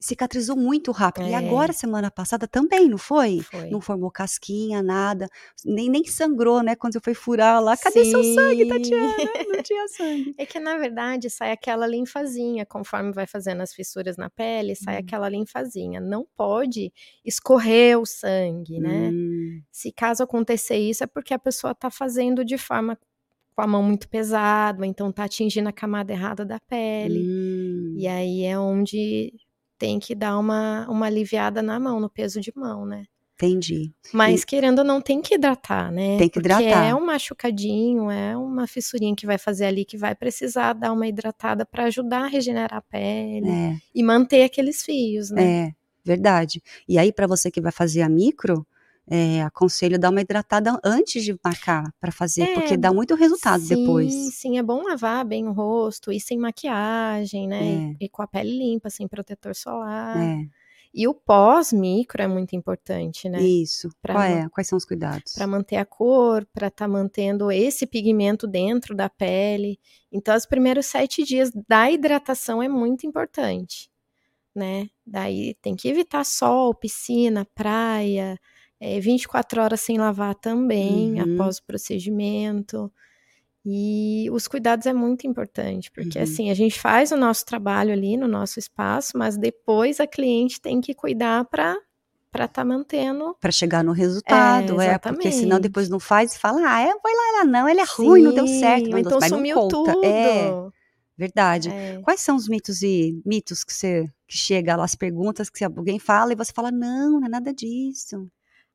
cicatrizou muito rápido. É. E agora, semana passada, também, não foi? foi? Não formou casquinha, nada. Nem, nem sangrou, né? Quando eu fui furar lá. Cadê Sim. seu sangue, Tatiana? Não tinha sangue. É que, na verdade, sai aquela linfazinha. Conforme vai fazendo as fissuras na pele, sai hum. aquela linfazinha. Não pode escorrer o sangue, né? Hum. Se caso acontecer isso, é porque a pessoa tá fazendo de forma com a mão muito pesada, então tá atingindo a camada errada da pele. Hum. E aí é onde tem que dar uma, uma aliviada na mão, no peso de mão, né? Entendi. Mas e... querendo ou não, tem que hidratar, né? Tem que hidratar. Porque é um machucadinho, é uma fissurinha que vai fazer ali que vai precisar dar uma hidratada para ajudar a regenerar a pele é. e manter aqueles fios, né? É, verdade. E aí, para você que vai fazer a micro, é, aconselho dar uma hidratada antes de marcar para fazer, é, porque dá muito resultado sim, depois. Sim, é bom lavar bem o rosto e sem maquiagem, né? É. E, e, com a pele limpa, sem protetor solar. É. E o pós-micro é muito importante, né? Isso. Pra Qual é? Quais são os cuidados? Para manter a cor, para estar tá mantendo esse pigmento dentro da pele. Então, os primeiros sete dias da hidratação é muito importante, né? Daí tem que evitar sol, piscina, praia, é, 24 horas sem lavar também, uhum. após o procedimento. E os cuidados é muito importante, porque uhum. assim, a gente faz o nosso trabalho ali no nosso espaço, mas depois a cliente tem que cuidar para para estar tá mantendo. Para chegar no resultado, é, é, porque senão depois não faz e fala, ah, é, vai lá, não, ele é Sim, ruim, não deu certo. Então mas sumiu não conta. tudo. É, verdade. É. Quais são os mitos e mitos que você que chega lá, as perguntas que alguém fala e você fala, não, não é nada disso.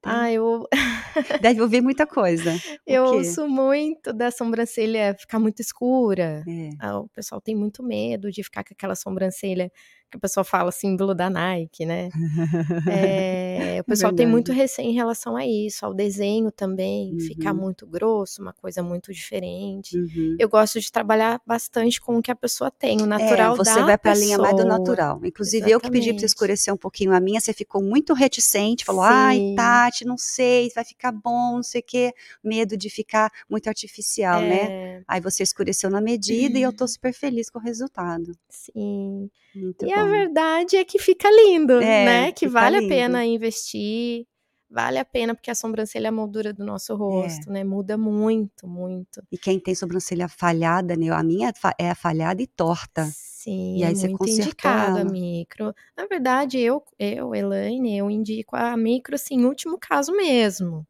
Ah, eu. Deve ouvir muita coisa. eu ouço muito da sobrancelha ficar muito escura. É. Ah, o pessoal tem muito medo de ficar com aquela sobrancelha o pessoal fala símbolo da Nike, né? É, o pessoal Verdade. tem muito receio em relação a isso, ao desenho também, uhum. ficar muito grosso, uma coisa muito diferente. Uhum. Eu gosto de trabalhar bastante com o que a pessoa tem, o natural é, você vai para a linha mais do natural. Inclusive, Exatamente. eu que pedi para você escurecer um pouquinho a minha, você ficou muito reticente, falou, Sim. ai, Tati, não sei, vai ficar bom, não sei o quê. Medo de ficar muito artificial, né? é. né? Aí você escureceu na medida e eu tô super feliz com o resultado. Sim. Muito e bom. A verdade é que fica lindo, é, né? Que vale lindo. a pena investir, vale a pena porque a sobrancelha é a moldura do nosso rosto, é. né? Muda muito, muito. E quem tem sobrancelha falhada, né? A minha é falhada e torta. Sim, e aí você muito indicado a micro. Na verdade, eu, eu, Elaine, eu indico a micro, assim, último caso mesmo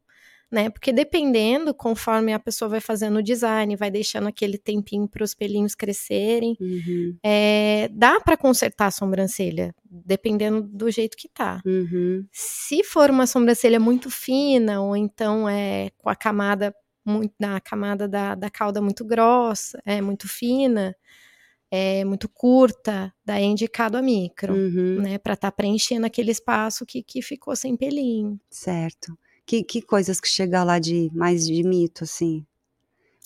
né? Porque dependendo, conforme a pessoa vai fazendo o design, vai deixando aquele tempinho para os pelinhos crescerem, uhum. é, dá para consertar a sobrancelha, dependendo do jeito que tá. Uhum. Se for uma sobrancelha muito fina, ou então é com a camada muito, na camada da, da cauda muito grossa, é muito fina, é muito curta, daí é indicado a micro, uhum. né? Para estar tá preenchendo aquele espaço que, que ficou sem pelinho. Certo. Que, que coisas que chega lá de mais de mito, assim?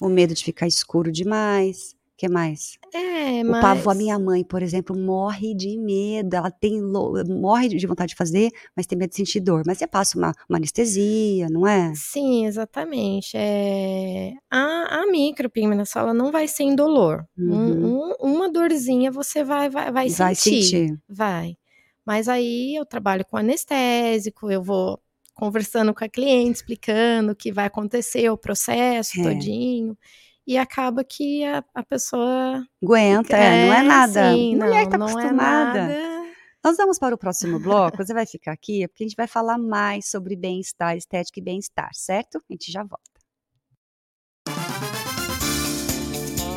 O medo de ficar escuro demais. O que mais? É, o mas... pavor, a minha mãe, por exemplo, morre de medo. Ela tem morre de vontade de fazer, mas tem medo de sentir dor. Mas você passa uma, uma anestesia, não é? Sim, exatamente. É... A, a micropigmentação ela não vai ser indolor. Uhum. Um, um, uma dorzinha você vai, vai, vai, vai sentir. sentir. Vai. Mas aí eu trabalho com anestésico, eu vou conversando com a cliente, explicando o que vai acontecer, o processo é. todinho. E acaba que a, a pessoa. Aguenta, é, não é nada. Sim, Mulher não, tá não acostumada. É Nós vamos para o próximo bloco. Você vai ficar aqui, porque a gente vai falar mais sobre bem-estar, estética e bem-estar, certo? A gente já volta.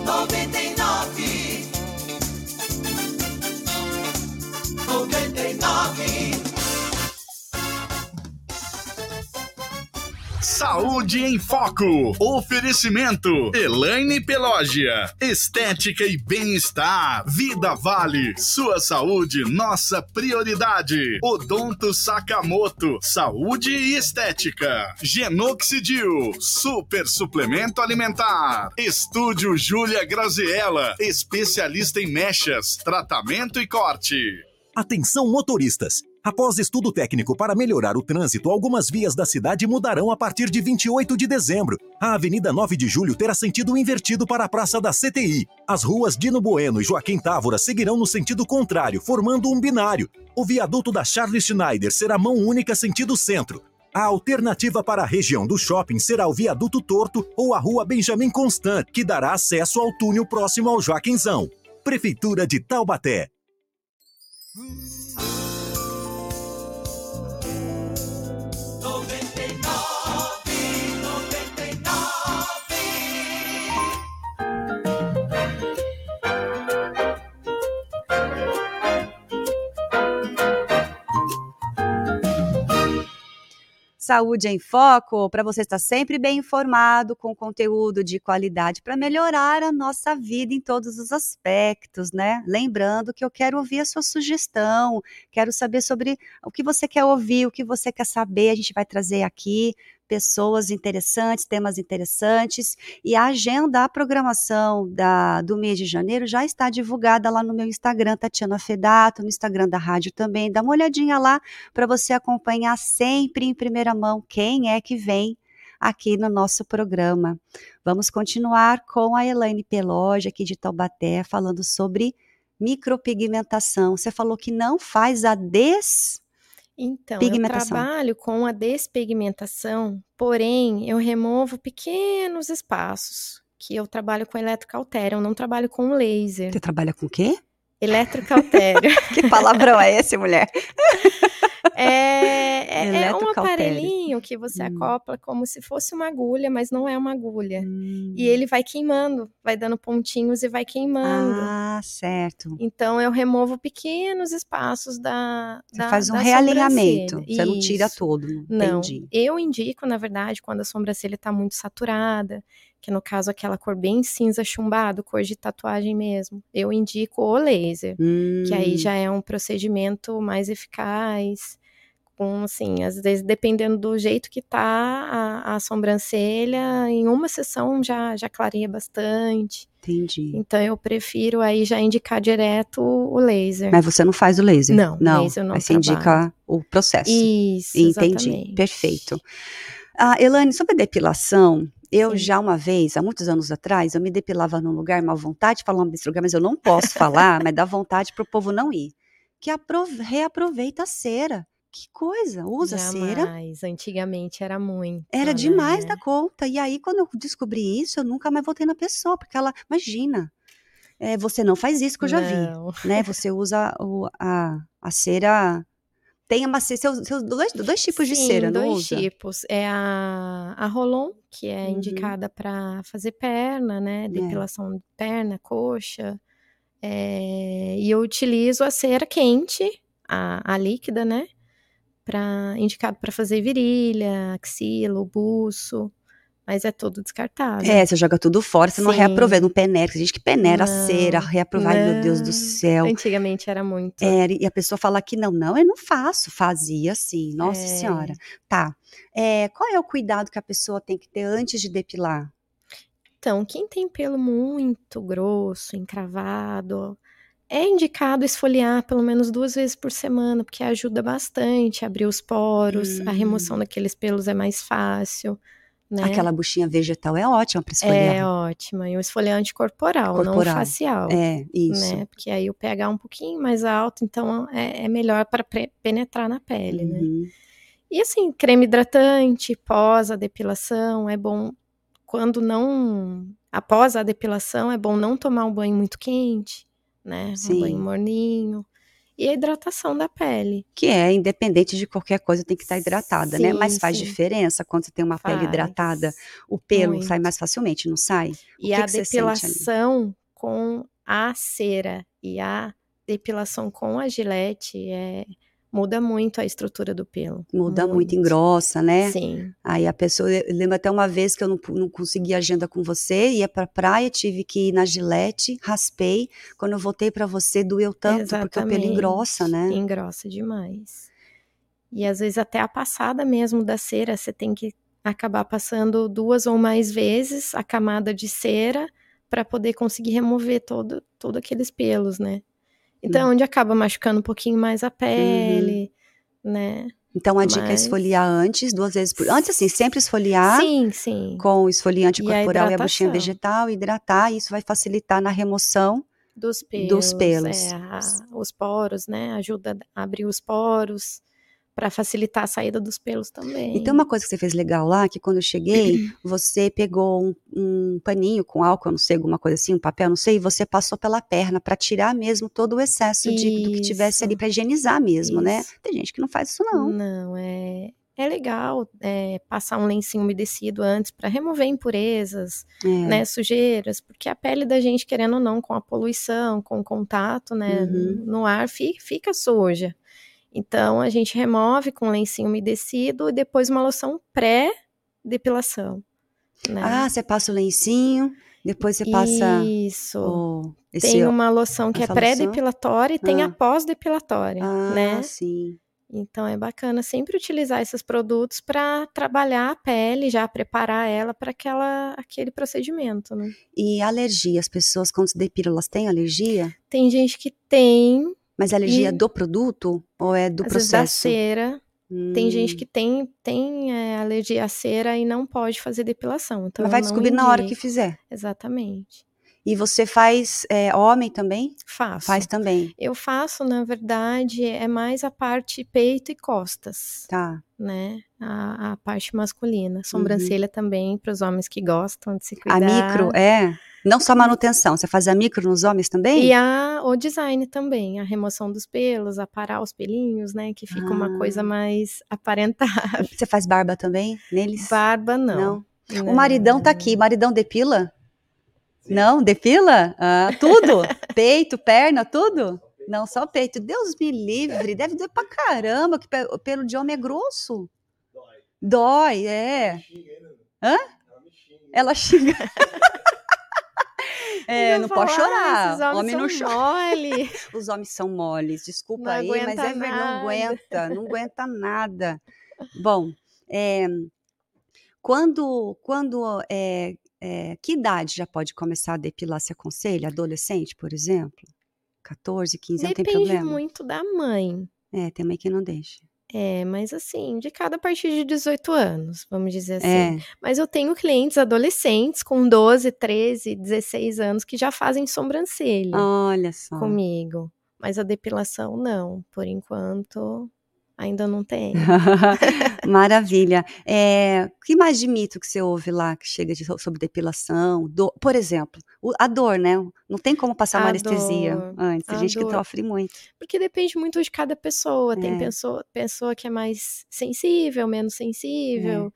99 99 Saúde em Foco. Oferecimento. Elaine Pelógia. Estética e bem-estar. Vida Vale. Sua saúde, nossa prioridade. Odonto Sakamoto. Saúde e estética. Genoxidil. Super suplemento alimentar. Estúdio Júlia Graziella. Especialista em mechas, tratamento e corte. Atenção motoristas. Após estudo técnico para melhorar o trânsito, algumas vias da cidade mudarão a partir de 28 de dezembro. A Avenida 9 de Julho terá sentido invertido para a Praça da CTI. As ruas Dino Bueno e Joaquim Távora seguirão no sentido contrário, formando um binário. O viaduto da Charles Schneider será mão única sentido centro. A alternativa para a região do shopping será o viaduto torto ou a rua Benjamin Constant, que dará acesso ao túnel próximo ao Joaquinzão. Prefeitura de Taubaté. Saúde em Foco, para você estar sempre bem informado, com conteúdo de qualidade, para melhorar a nossa vida em todos os aspectos, né? Lembrando que eu quero ouvir a sua sugestão, quero saber sobre o que você quer ouvir, o que você quer saber, a gente vai trazer aqui pessoas interessantes, temas interessantes. E a agenda, a programação da, do mês de janeiro já está divulgada lá no meu Instagram, Tatiana Fedato, no Instagram da rádio também. Dá uma olhadinha lá para você acompanhar sempre em primeira mão quem é que vem aqui no nosso programa. Vamos continuar com a Elaine Peloge, aqui de Taubaté, falando sobre micropigmentação. Você falou que não faz a des então, eu trabalho com a despigmentação, porém eu removo pequenos espaços, que eu trabalho com eletrocautério, eu não trabalho com laser. Você trabalha com o quê? Eletrocautério. que palavrão é esse, mulher? É, é, é, um aparelhinho que você hum. acopla como se fosse uma agulha, mas não é uma agulha. Hum. E ele vai queimando, vai dando pontinhos e vai queimando. Ah, certo. Então eu removo pequenos espaços da. Você da, faz um realinhamento. Você não tira todo. Não. Entendi. Eu indico, na verdade, quando a sobrancelha está muito saturada, que no caso aquela cor bem cinza chumbado, cor de tatuagem mesmo. Eu indico o laser, hum. que aí hum. já é um procedimento mais eficaz, com assim, às vezes dependendo do jeito que tá a, a sobrancelha, em uma sessão já já clareia bastante. Entendi. Então eu prefiro aí já indicar direto o laser. Mas você não faz o laser? Não, não. Laser não Aí você indica o processo. Isso, Entendi. Exatamente. Perfeito. Ah, Elane, sobre a depilação, eu Sim. já uma vez, há muitos anos atrás, eu me depilava num lugar, uma vontade de falar o nome desse lugar, mas eu não posso falar, mas dá vontade para o povo não ir. Que reaproveita a cera. Que coisa, usa Jamais. cera. Antigamente era muito. Era demais né? da conta. E aí, quando eu descobri isso, eu nunca mais voltei na pessoa, porque ela, imagina, é, você não faz isso que eu já não. vi, né? Você usa o, a, a cera tem uma seus, seus dois, dois tipos Sim, de cera, não dois usa? tipos. É a, a Rolon, que é uhum. indicada para fazer perna, né? É. Depilação é. de perna, coxa. É, e eu utilizo a cera quente, a, a líquida, né? Pra, indicado para fazer virilha, axila, buço. Mas é tudo descartável. É, você joga tudo fora, você Sim. não reaproveita, não peneira. Tem gente que peneira não, a cera, reaproveita, meu Deus do céu. Antigamente era muito. É, e a pessoa fala que não, não, eu não faço. Fazia sim, nossa é. senhora. Tá. É, qual é o cuidado que a pessoa tem que ter antes de depilar? Então, quem tem pelo muito grosso, encravado, é indicado esfoliar pelo menos duas vezes por semana, porque ajuda bastante a abrir os poros, hum. a remoção daqueles pelos é mais fácil. Né? Aquela buchinha vegetal é ótima para esfoliar. É ótima. E o esfoliante corporal, corporal, não facial. É, isso. Né? Porque aí o pH é um pouquinho mais alto, então é, é melhor para penetrar na pele, né? uhum. né? E assim, creme hidratante, pós a depilação, é bom quando não. Após a depilação, é bom não tomar um banho muito quente, né? Sim. Um banho morninho e a hidratação da pele. Que é independente de qualquer coisa, tem que estar hidratada, sim, né? Mas faz sim. diferença quando você tem uma faz. pele hidratada, o pelo Muito. sai mais facilmente, não sai? E que a que depilação com a cera e a depilação com a gilete é muda muito a estrutura do pelo. Muda muito, muito engrossa, né? Sim. Aí a pessoa, eu lembro até uma vez que eu não, não consegui agenda com você, ia pra praia, tive que ir na gilete, raspei. Quando eu voltei para você, doeu tanto, Exatamente. porque o pelo engrossa, né? Engrossa demais. E às vezes até a passada mesmo da cera, você tem que acabar passando duas ou mais vezes a camada de cera para poder conseguir remover todo, todo aqueles pelos, né? Então, hum. onde acaba machucando um pouquinho mais a uhum. pele, uhum. né? Então a dica é esfoliar antes, duas vezes por Antes, assim, sempre esfoliar. Sim, sim. Com o esfoliante e corporal a e a buchinha vegetal, hidratar, isso vai facilitar na remoção dos pelos. Dos pelos. É, a, os poros, né? Ajuda a abrir os poros para facilitar a saída dos pelos também. Então, uma coisa que você fez legal lá, que quando eu cheguei, você pegou um, um, paninho com álcool, não sei, alguma coisa assim, um papel, não sei, e você passou pela perna para tirar mesmo todo o excesso de, do que tivesse ali para higienizar mesmo, né? isso. né? Tem gente que não faz isso não. Não, é é legal é, passar um lencinho umedecido antes para remover impurezas, é. né, sujeiras, porque a pele da gente, querendo ou não, com a poluição, com o contato, né, uhum. no ar, fica, fica suja. Então a gente remove com lencinho umedecido e depois uma loção pré-depilação. Né? Ah, você passa o lencinho, depois você passa. Isso. O, tem uma loção que é pré-depilatória e ah. tem a pós-depilatória, ah, né? Sim. Então é bacana sempre utilizar esses produtos para trabalhar a pele, já preparar ela para aquele procedimento, né? E alergia, as pessoas quando se depilam, elas têm alergia? Tem gente que tem, mas alergia e, do produto ou é do processo? da cera. Hum. Tem gente que tem, tem é, alergia à cera e não pode fazer depilação. Então Mas vai descobrir indico. na hora que fizer. Exatamente. E você faz é, homem também? Faço. Faz também. Eu faço, na verdade, é mais a parte peito e costas. Tá. Né? A, a parte masculina. Sobrancelha uhum. também, para os homens que gostam de se cuidar. A micro, é? Não só manutenção, você faz a micro nos homens também? E a, o design também, a remoção dos pelos, aparar os pelinhos, né? Que fica ah. uma coisa ah. mais aparentável. Você faz barba também neles? Barba não. Não. não. O maridão tá aqui, maridão depila? Sim. Não, depila? Ah, tudo? Peito, perna, tudo? Não, só peito. Deus me livre, deve doer pra caramba, que o pelo de homem é grosso. Dói. Dói, é. Hã? Ela xinga. É, não pode chorar. Esses homem não chora. Mole. Os homens são moles, desculpa não aí, mas é verdade, não aguenta, não aguenta nada. Bom, é, quando, quando é, é, que idade já pode começar a depilar? Se aconselha? Adolescente, por exemplo? 14, 15, Depende não tem problema? Depende muito da mãe. É, tem mãe que não deixa. É, mas assim, de cada a partir de 18 anos, vamos dizer assim. É. Mas eu tenho clientes adolescentes com 12, 13, 16 anos que já fazem sobrancelha. Olha só. Comigo. Mas a depilação não, por enquanto Ainda não tem. Maravilha. É, que mais de mito que você ouve lá que chega de, sobre depilação? Do, por exemplo, o, a dor, né? Não tem como passar a uma anestesia dor, antes. Tem gente dor. que sofre muito. Porque depende muito de cada pessoa. Tem é. pessoa, pessoa que é mais sensível, menos sensível,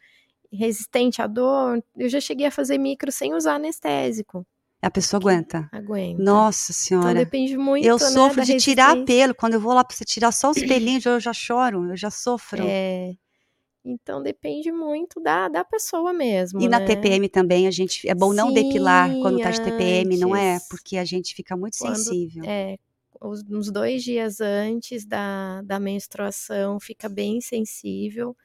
é. resistente à dor. Eu já cheguei a fazer micro sem usar anestésico. A pessoa aguenta. Aguenta. Nossa senhora. Então depende muito. Eu né, sofro de tirar pelo. Quando eu vou lá para você tirar só os pelinhos, eu já choro, eu já sofro. É. Então depende muito da, da pessoa mesmo. E né? na TPM também a gente é bom não Sim, depilar quando tá de TPM, antes, não é? Porque a gente fica muito quando, sensível. É, uns dois dias antes da, da menstruação fica bem sensível.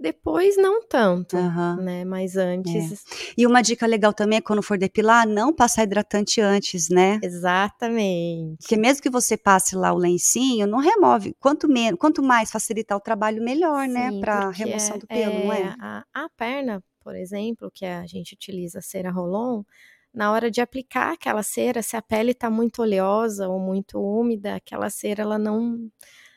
Depois não tanto, uhum. né? Mas antes. É. E uma dica legal também é quando for depilar, não passar hidratante antes, né? Exatamente. Porque mesmo que você passe lá o lencinho, não remove. Quanto menos, quanto mais facilitar o trabalho, melhor, né? Sim, né? Para remoção é, do pelo, é, não é? A, a perna, por exemplo, que a gente utiliza cera rolon, na hora de aplicar aquela cera, se a pele está muito oleosa ou muito úmida, aquela cera ela não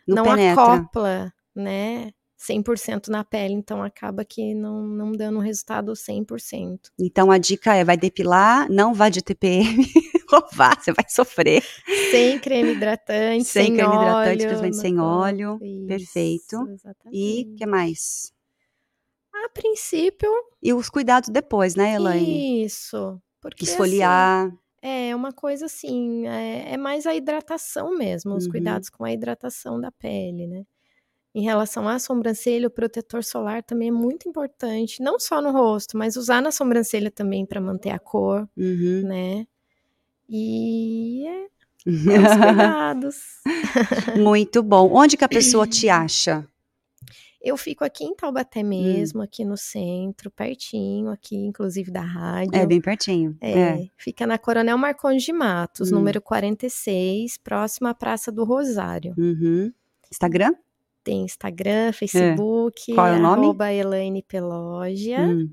não, não acopla, né? 100% na pele, então acaba que não, não dando um resultado 100%. Então a dica é, vai depilar, não vá de TPM, ou vá, você vai sofrer. Sem creme hidratante, sem, sem creme óleo, hidratante, principalmente sem óleo, isso, perfeito. Exatamente. E que mais? A princípio... E os cuidados depois, né, Elaine? Isso. Porque, Esfoliar... Assim, é uma coisa assim, é, é mais a hidratação mesmo, os uhum. cuidados com a hidratação da pele, né? Em relação à sobrancelha, o protetor solar também é muito importante, não só no rosto, mas usar na sobrancelha também para manter a cor, uhum. né? E é, é os cuidados. muito bom. Onde que a pessoa te acha? Eu fico aqui em Taubaté hum. mesmo, hum. aqui no centro, pertinho, aqui inclusive da rádio. É, bem pertinho. É, é. Fica na Coronel Marcondes de Matos, hum. número 46, próximo à Praça do Rosário. Uhum. Instagram? Tem Instagram, Facebook. É. Qual é o nome? Arroba Elaine Pelógia. Hum.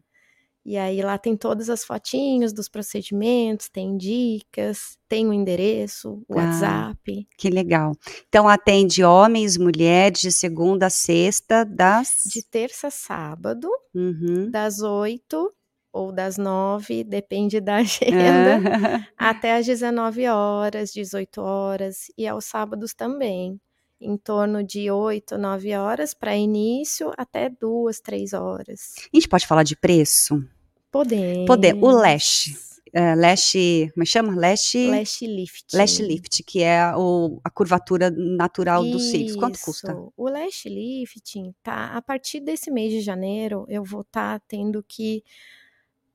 E aí lá tem todas as fotinhos dos procedimentos, tem dicas, tem o endereço, o ah, WhatsApp. Que legal. Então atende homens, mulheres de segunda a sexta, das. De terça a sábado, uhum. das oito ou das nove, depende da agenda, até às 19 horas, 18 horas, e aos sábados também em torno de 8, 9 horas para início, até 2, 3 horas. A gente pode falar de preço? Podemos. Poder. O lash. Uh, lash, como é chama? Lash, lash lift. Lash lift, que é o, a curvatura natural Isso. dos cílios. Quanto custa? O lash lifting, tá? A partir desse mês de janeiro, eu vou estar tá tendo que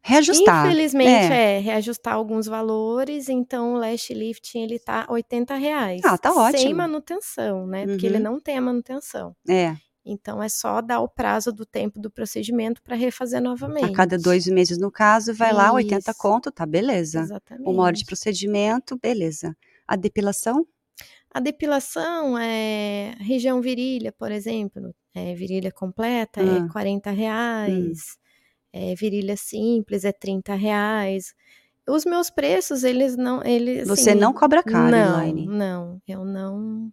reajustar. Infelizmente, é. é. reajustar alguns valores, então o lash lifting ele tá 80 reais. Ah, tá ótimo. Sem manutenção, né? Porque ele uhum. não tem a manutenção. É. Então é só dar o prazo do tempo do procedimento para refazer novamente. A cada dois meses, no caso, vai Isso. lá, 80 conto, tá, beleza. Exatamente. Uma hora de procedimento, beleza. A depilação? A depilação é região virilha, por exemplo, é, virilha completa é ah. é 40 reais, hum. É, virilha simples é 30 reais. Os meus preços, eles não. Eles, Você assim, não cobra caro, não, Elaine? Não, eu não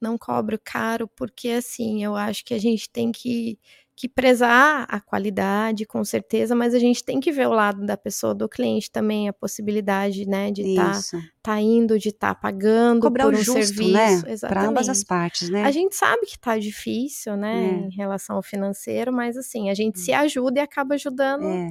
não cobro caro, porque assim, eu acho que a gente tem que, que prezar a qualidade, com certeza, mas a gente tem que ver o lado da pessoa, do cliente também, a possibilidade, né, de estar tá, tá indo, de estar tá pagando Cobrar por um justo, serviço. Né? Para ambas as partes, né? A gente sabe que tá difícil, né, é. em relação ao financeiro, mas assim, a gente se hum. ajuda e acaba ajudando. É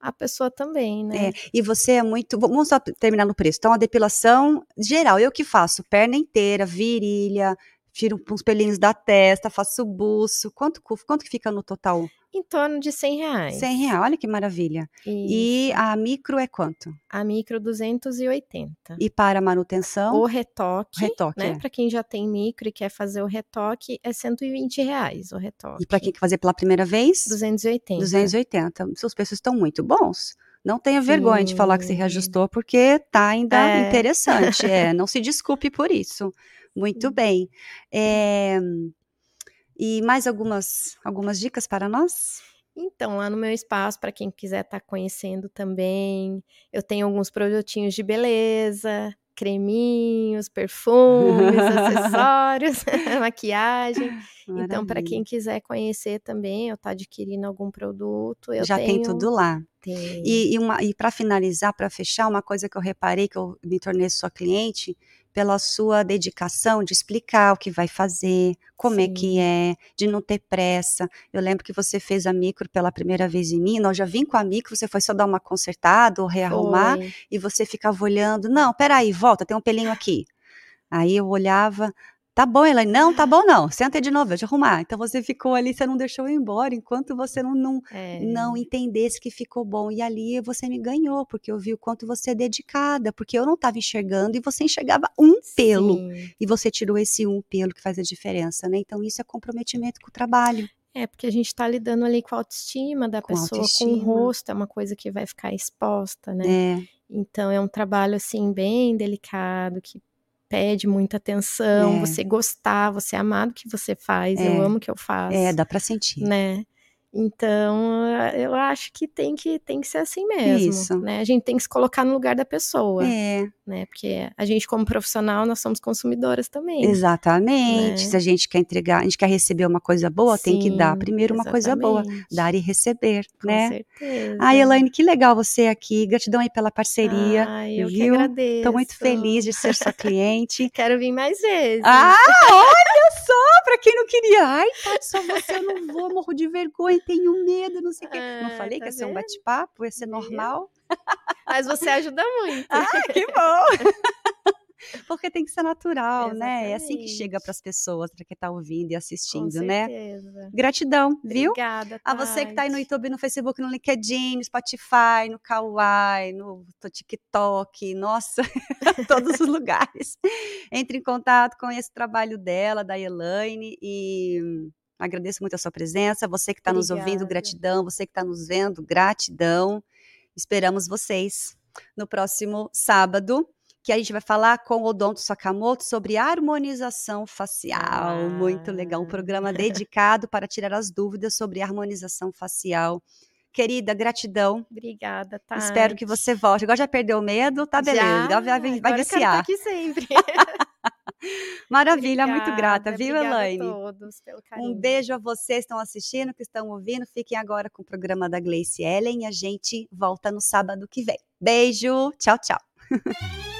a pessoa também, né? É, e você é muito. Vamos só terminar no preço. Então, a depilação geral, eu que faço perna inteira, virilha, tiro uns pelinhos da testa, faço buço. Quanto, quanto que fica no total? Em torno de 100 reais. 100 reais, olha que maravilha. Isso. E a micro é quanto? A micro 280. E para manutenção? O retoque, retoque né? É. Para quem já tem micro e quer fazer o retoque, é 120 reais o retoque. E para quem quer fazer pela primeira vez? 280. 280. Seus preços estão muito bons. Não tenha vergonha Sim. de falar que se reajustou, porque tá ainda é. interessante. É, não se desculpe por isso. Muito bem. É, e mais algumas, algumas dicas para nós? Então, lá no meu espaço, para quem quiser estar tá conhecendo também, eu tenho alguns produtinhos de beleza, creminhos, perfumes, acessórios, maquiagem. Maravilha. Então, para quem quiser conhecer também, eu estar tá adquirindo algum produto, eu já tenho... tem tudo lá. Tem. E, e, e para finalizar, para fechar, uma coisa que eu reparei que eu me tornei sua cliente pela sua dedicação de explicar o que vai fazer, como Sim. é que é, de não ter pressa. Eu lembro que você fez a micro pela primeira vez em mim, eu já vim com a micro, você foi só dar uma consertada ou rearrumar, foi. e você ficava olhando, não, peraí, volta, tem um pelinho aqui. Aí eu olhava, Tá bom, Elaine. Não, tá bom, não. Senta de novo, eu te arrumar. Então você ficou ali, você não deixou eu ir embora, enquanto você não, não, é. não entendesse que ficou bom. E ali você me ganhou, porque eu vi o quanto você é dedicada, porque eu não estava enxergando e você enxergava um pelo. Sim. E você tirou esse um pelo que faz a diferença, né? Então isso é comprometimento com o trabalho. É, porque a gente está lidando ali com a autoestima da com pessoa, autoestima. com o rosto, é uma coisa que vai ficar exposta, né? É. Então é um trabalho assim bem delicado que pede muita atenção, é. você gostar, você amar do que você faz, é. eu amo o que eu faço. É, dá para sentir. Né? Então, eu acho que tem que, tem que ser assim mesmo. Isso. Né? A gente tem que se colocar no lugar da pessoa. É. Né? Porque a gente, como profissional, nós somos consumidoras também. Exatamente. Né? Se a gente quer entregar, a gente quer receber uma coisa boa, Sim, tem que dar primeiro uma exatamente. coisa boa. Dar e receber, Com né? certeza. Ai, Elaine, que legal você aqui. Gratidão aí pela parceria. Ai, eu viu? que agradeço. Tô muito feliz de ser sua cliente. Quero vir mais vezes. Ah, olha só, pra quem não queria. Ai, tá, só você, eu não vou, morro de vergonha tenho medo, não sei o quê. não ah, falei tá que ia ser um bate-papo, ia ser normal. Mas você ajuda muito. Ah, que bom! porque tem que ser natural, Exatamente. né? É assim que chega para as pessoas, para quem está ouvindo e assistindo, Com né? Gratidão, viu? Obrigada. A você que está aí no YouTube, no Facebook, no LinkedIn, no Spotify, no Kawaii, no TikTok, nossa, todos os lugares. Entre em contato com esse trabalho dela, da Elaine, e agradeço muito a sua presença. Você que está nos ouvindo, gratidão. Você que está nos vendo, gratidão. Esperamos vocês no próximo sábado que a gente vai falar com o Odonto Sakamoto sobre harmonização facial. Ah. Muito legal, um programa dedicado para tirar as dúvidas sobre harmonização facial. Querida, gratidão. Obrigada, tá. Espero que você volte. Agora já perdeu o medo? Tá beleza. Já? Vai, vai, vai viciar. aqui sempre. Maravilha, obrigada, muito grata, viu, Elaine? A todos pelo carinho. Um beijo a vocês que estão assistindo, que estão ouvindo. Fiquem agora com o programa da Gleice Ellen e a gente volta no sábado que vem. Beijo, tchau, tchau.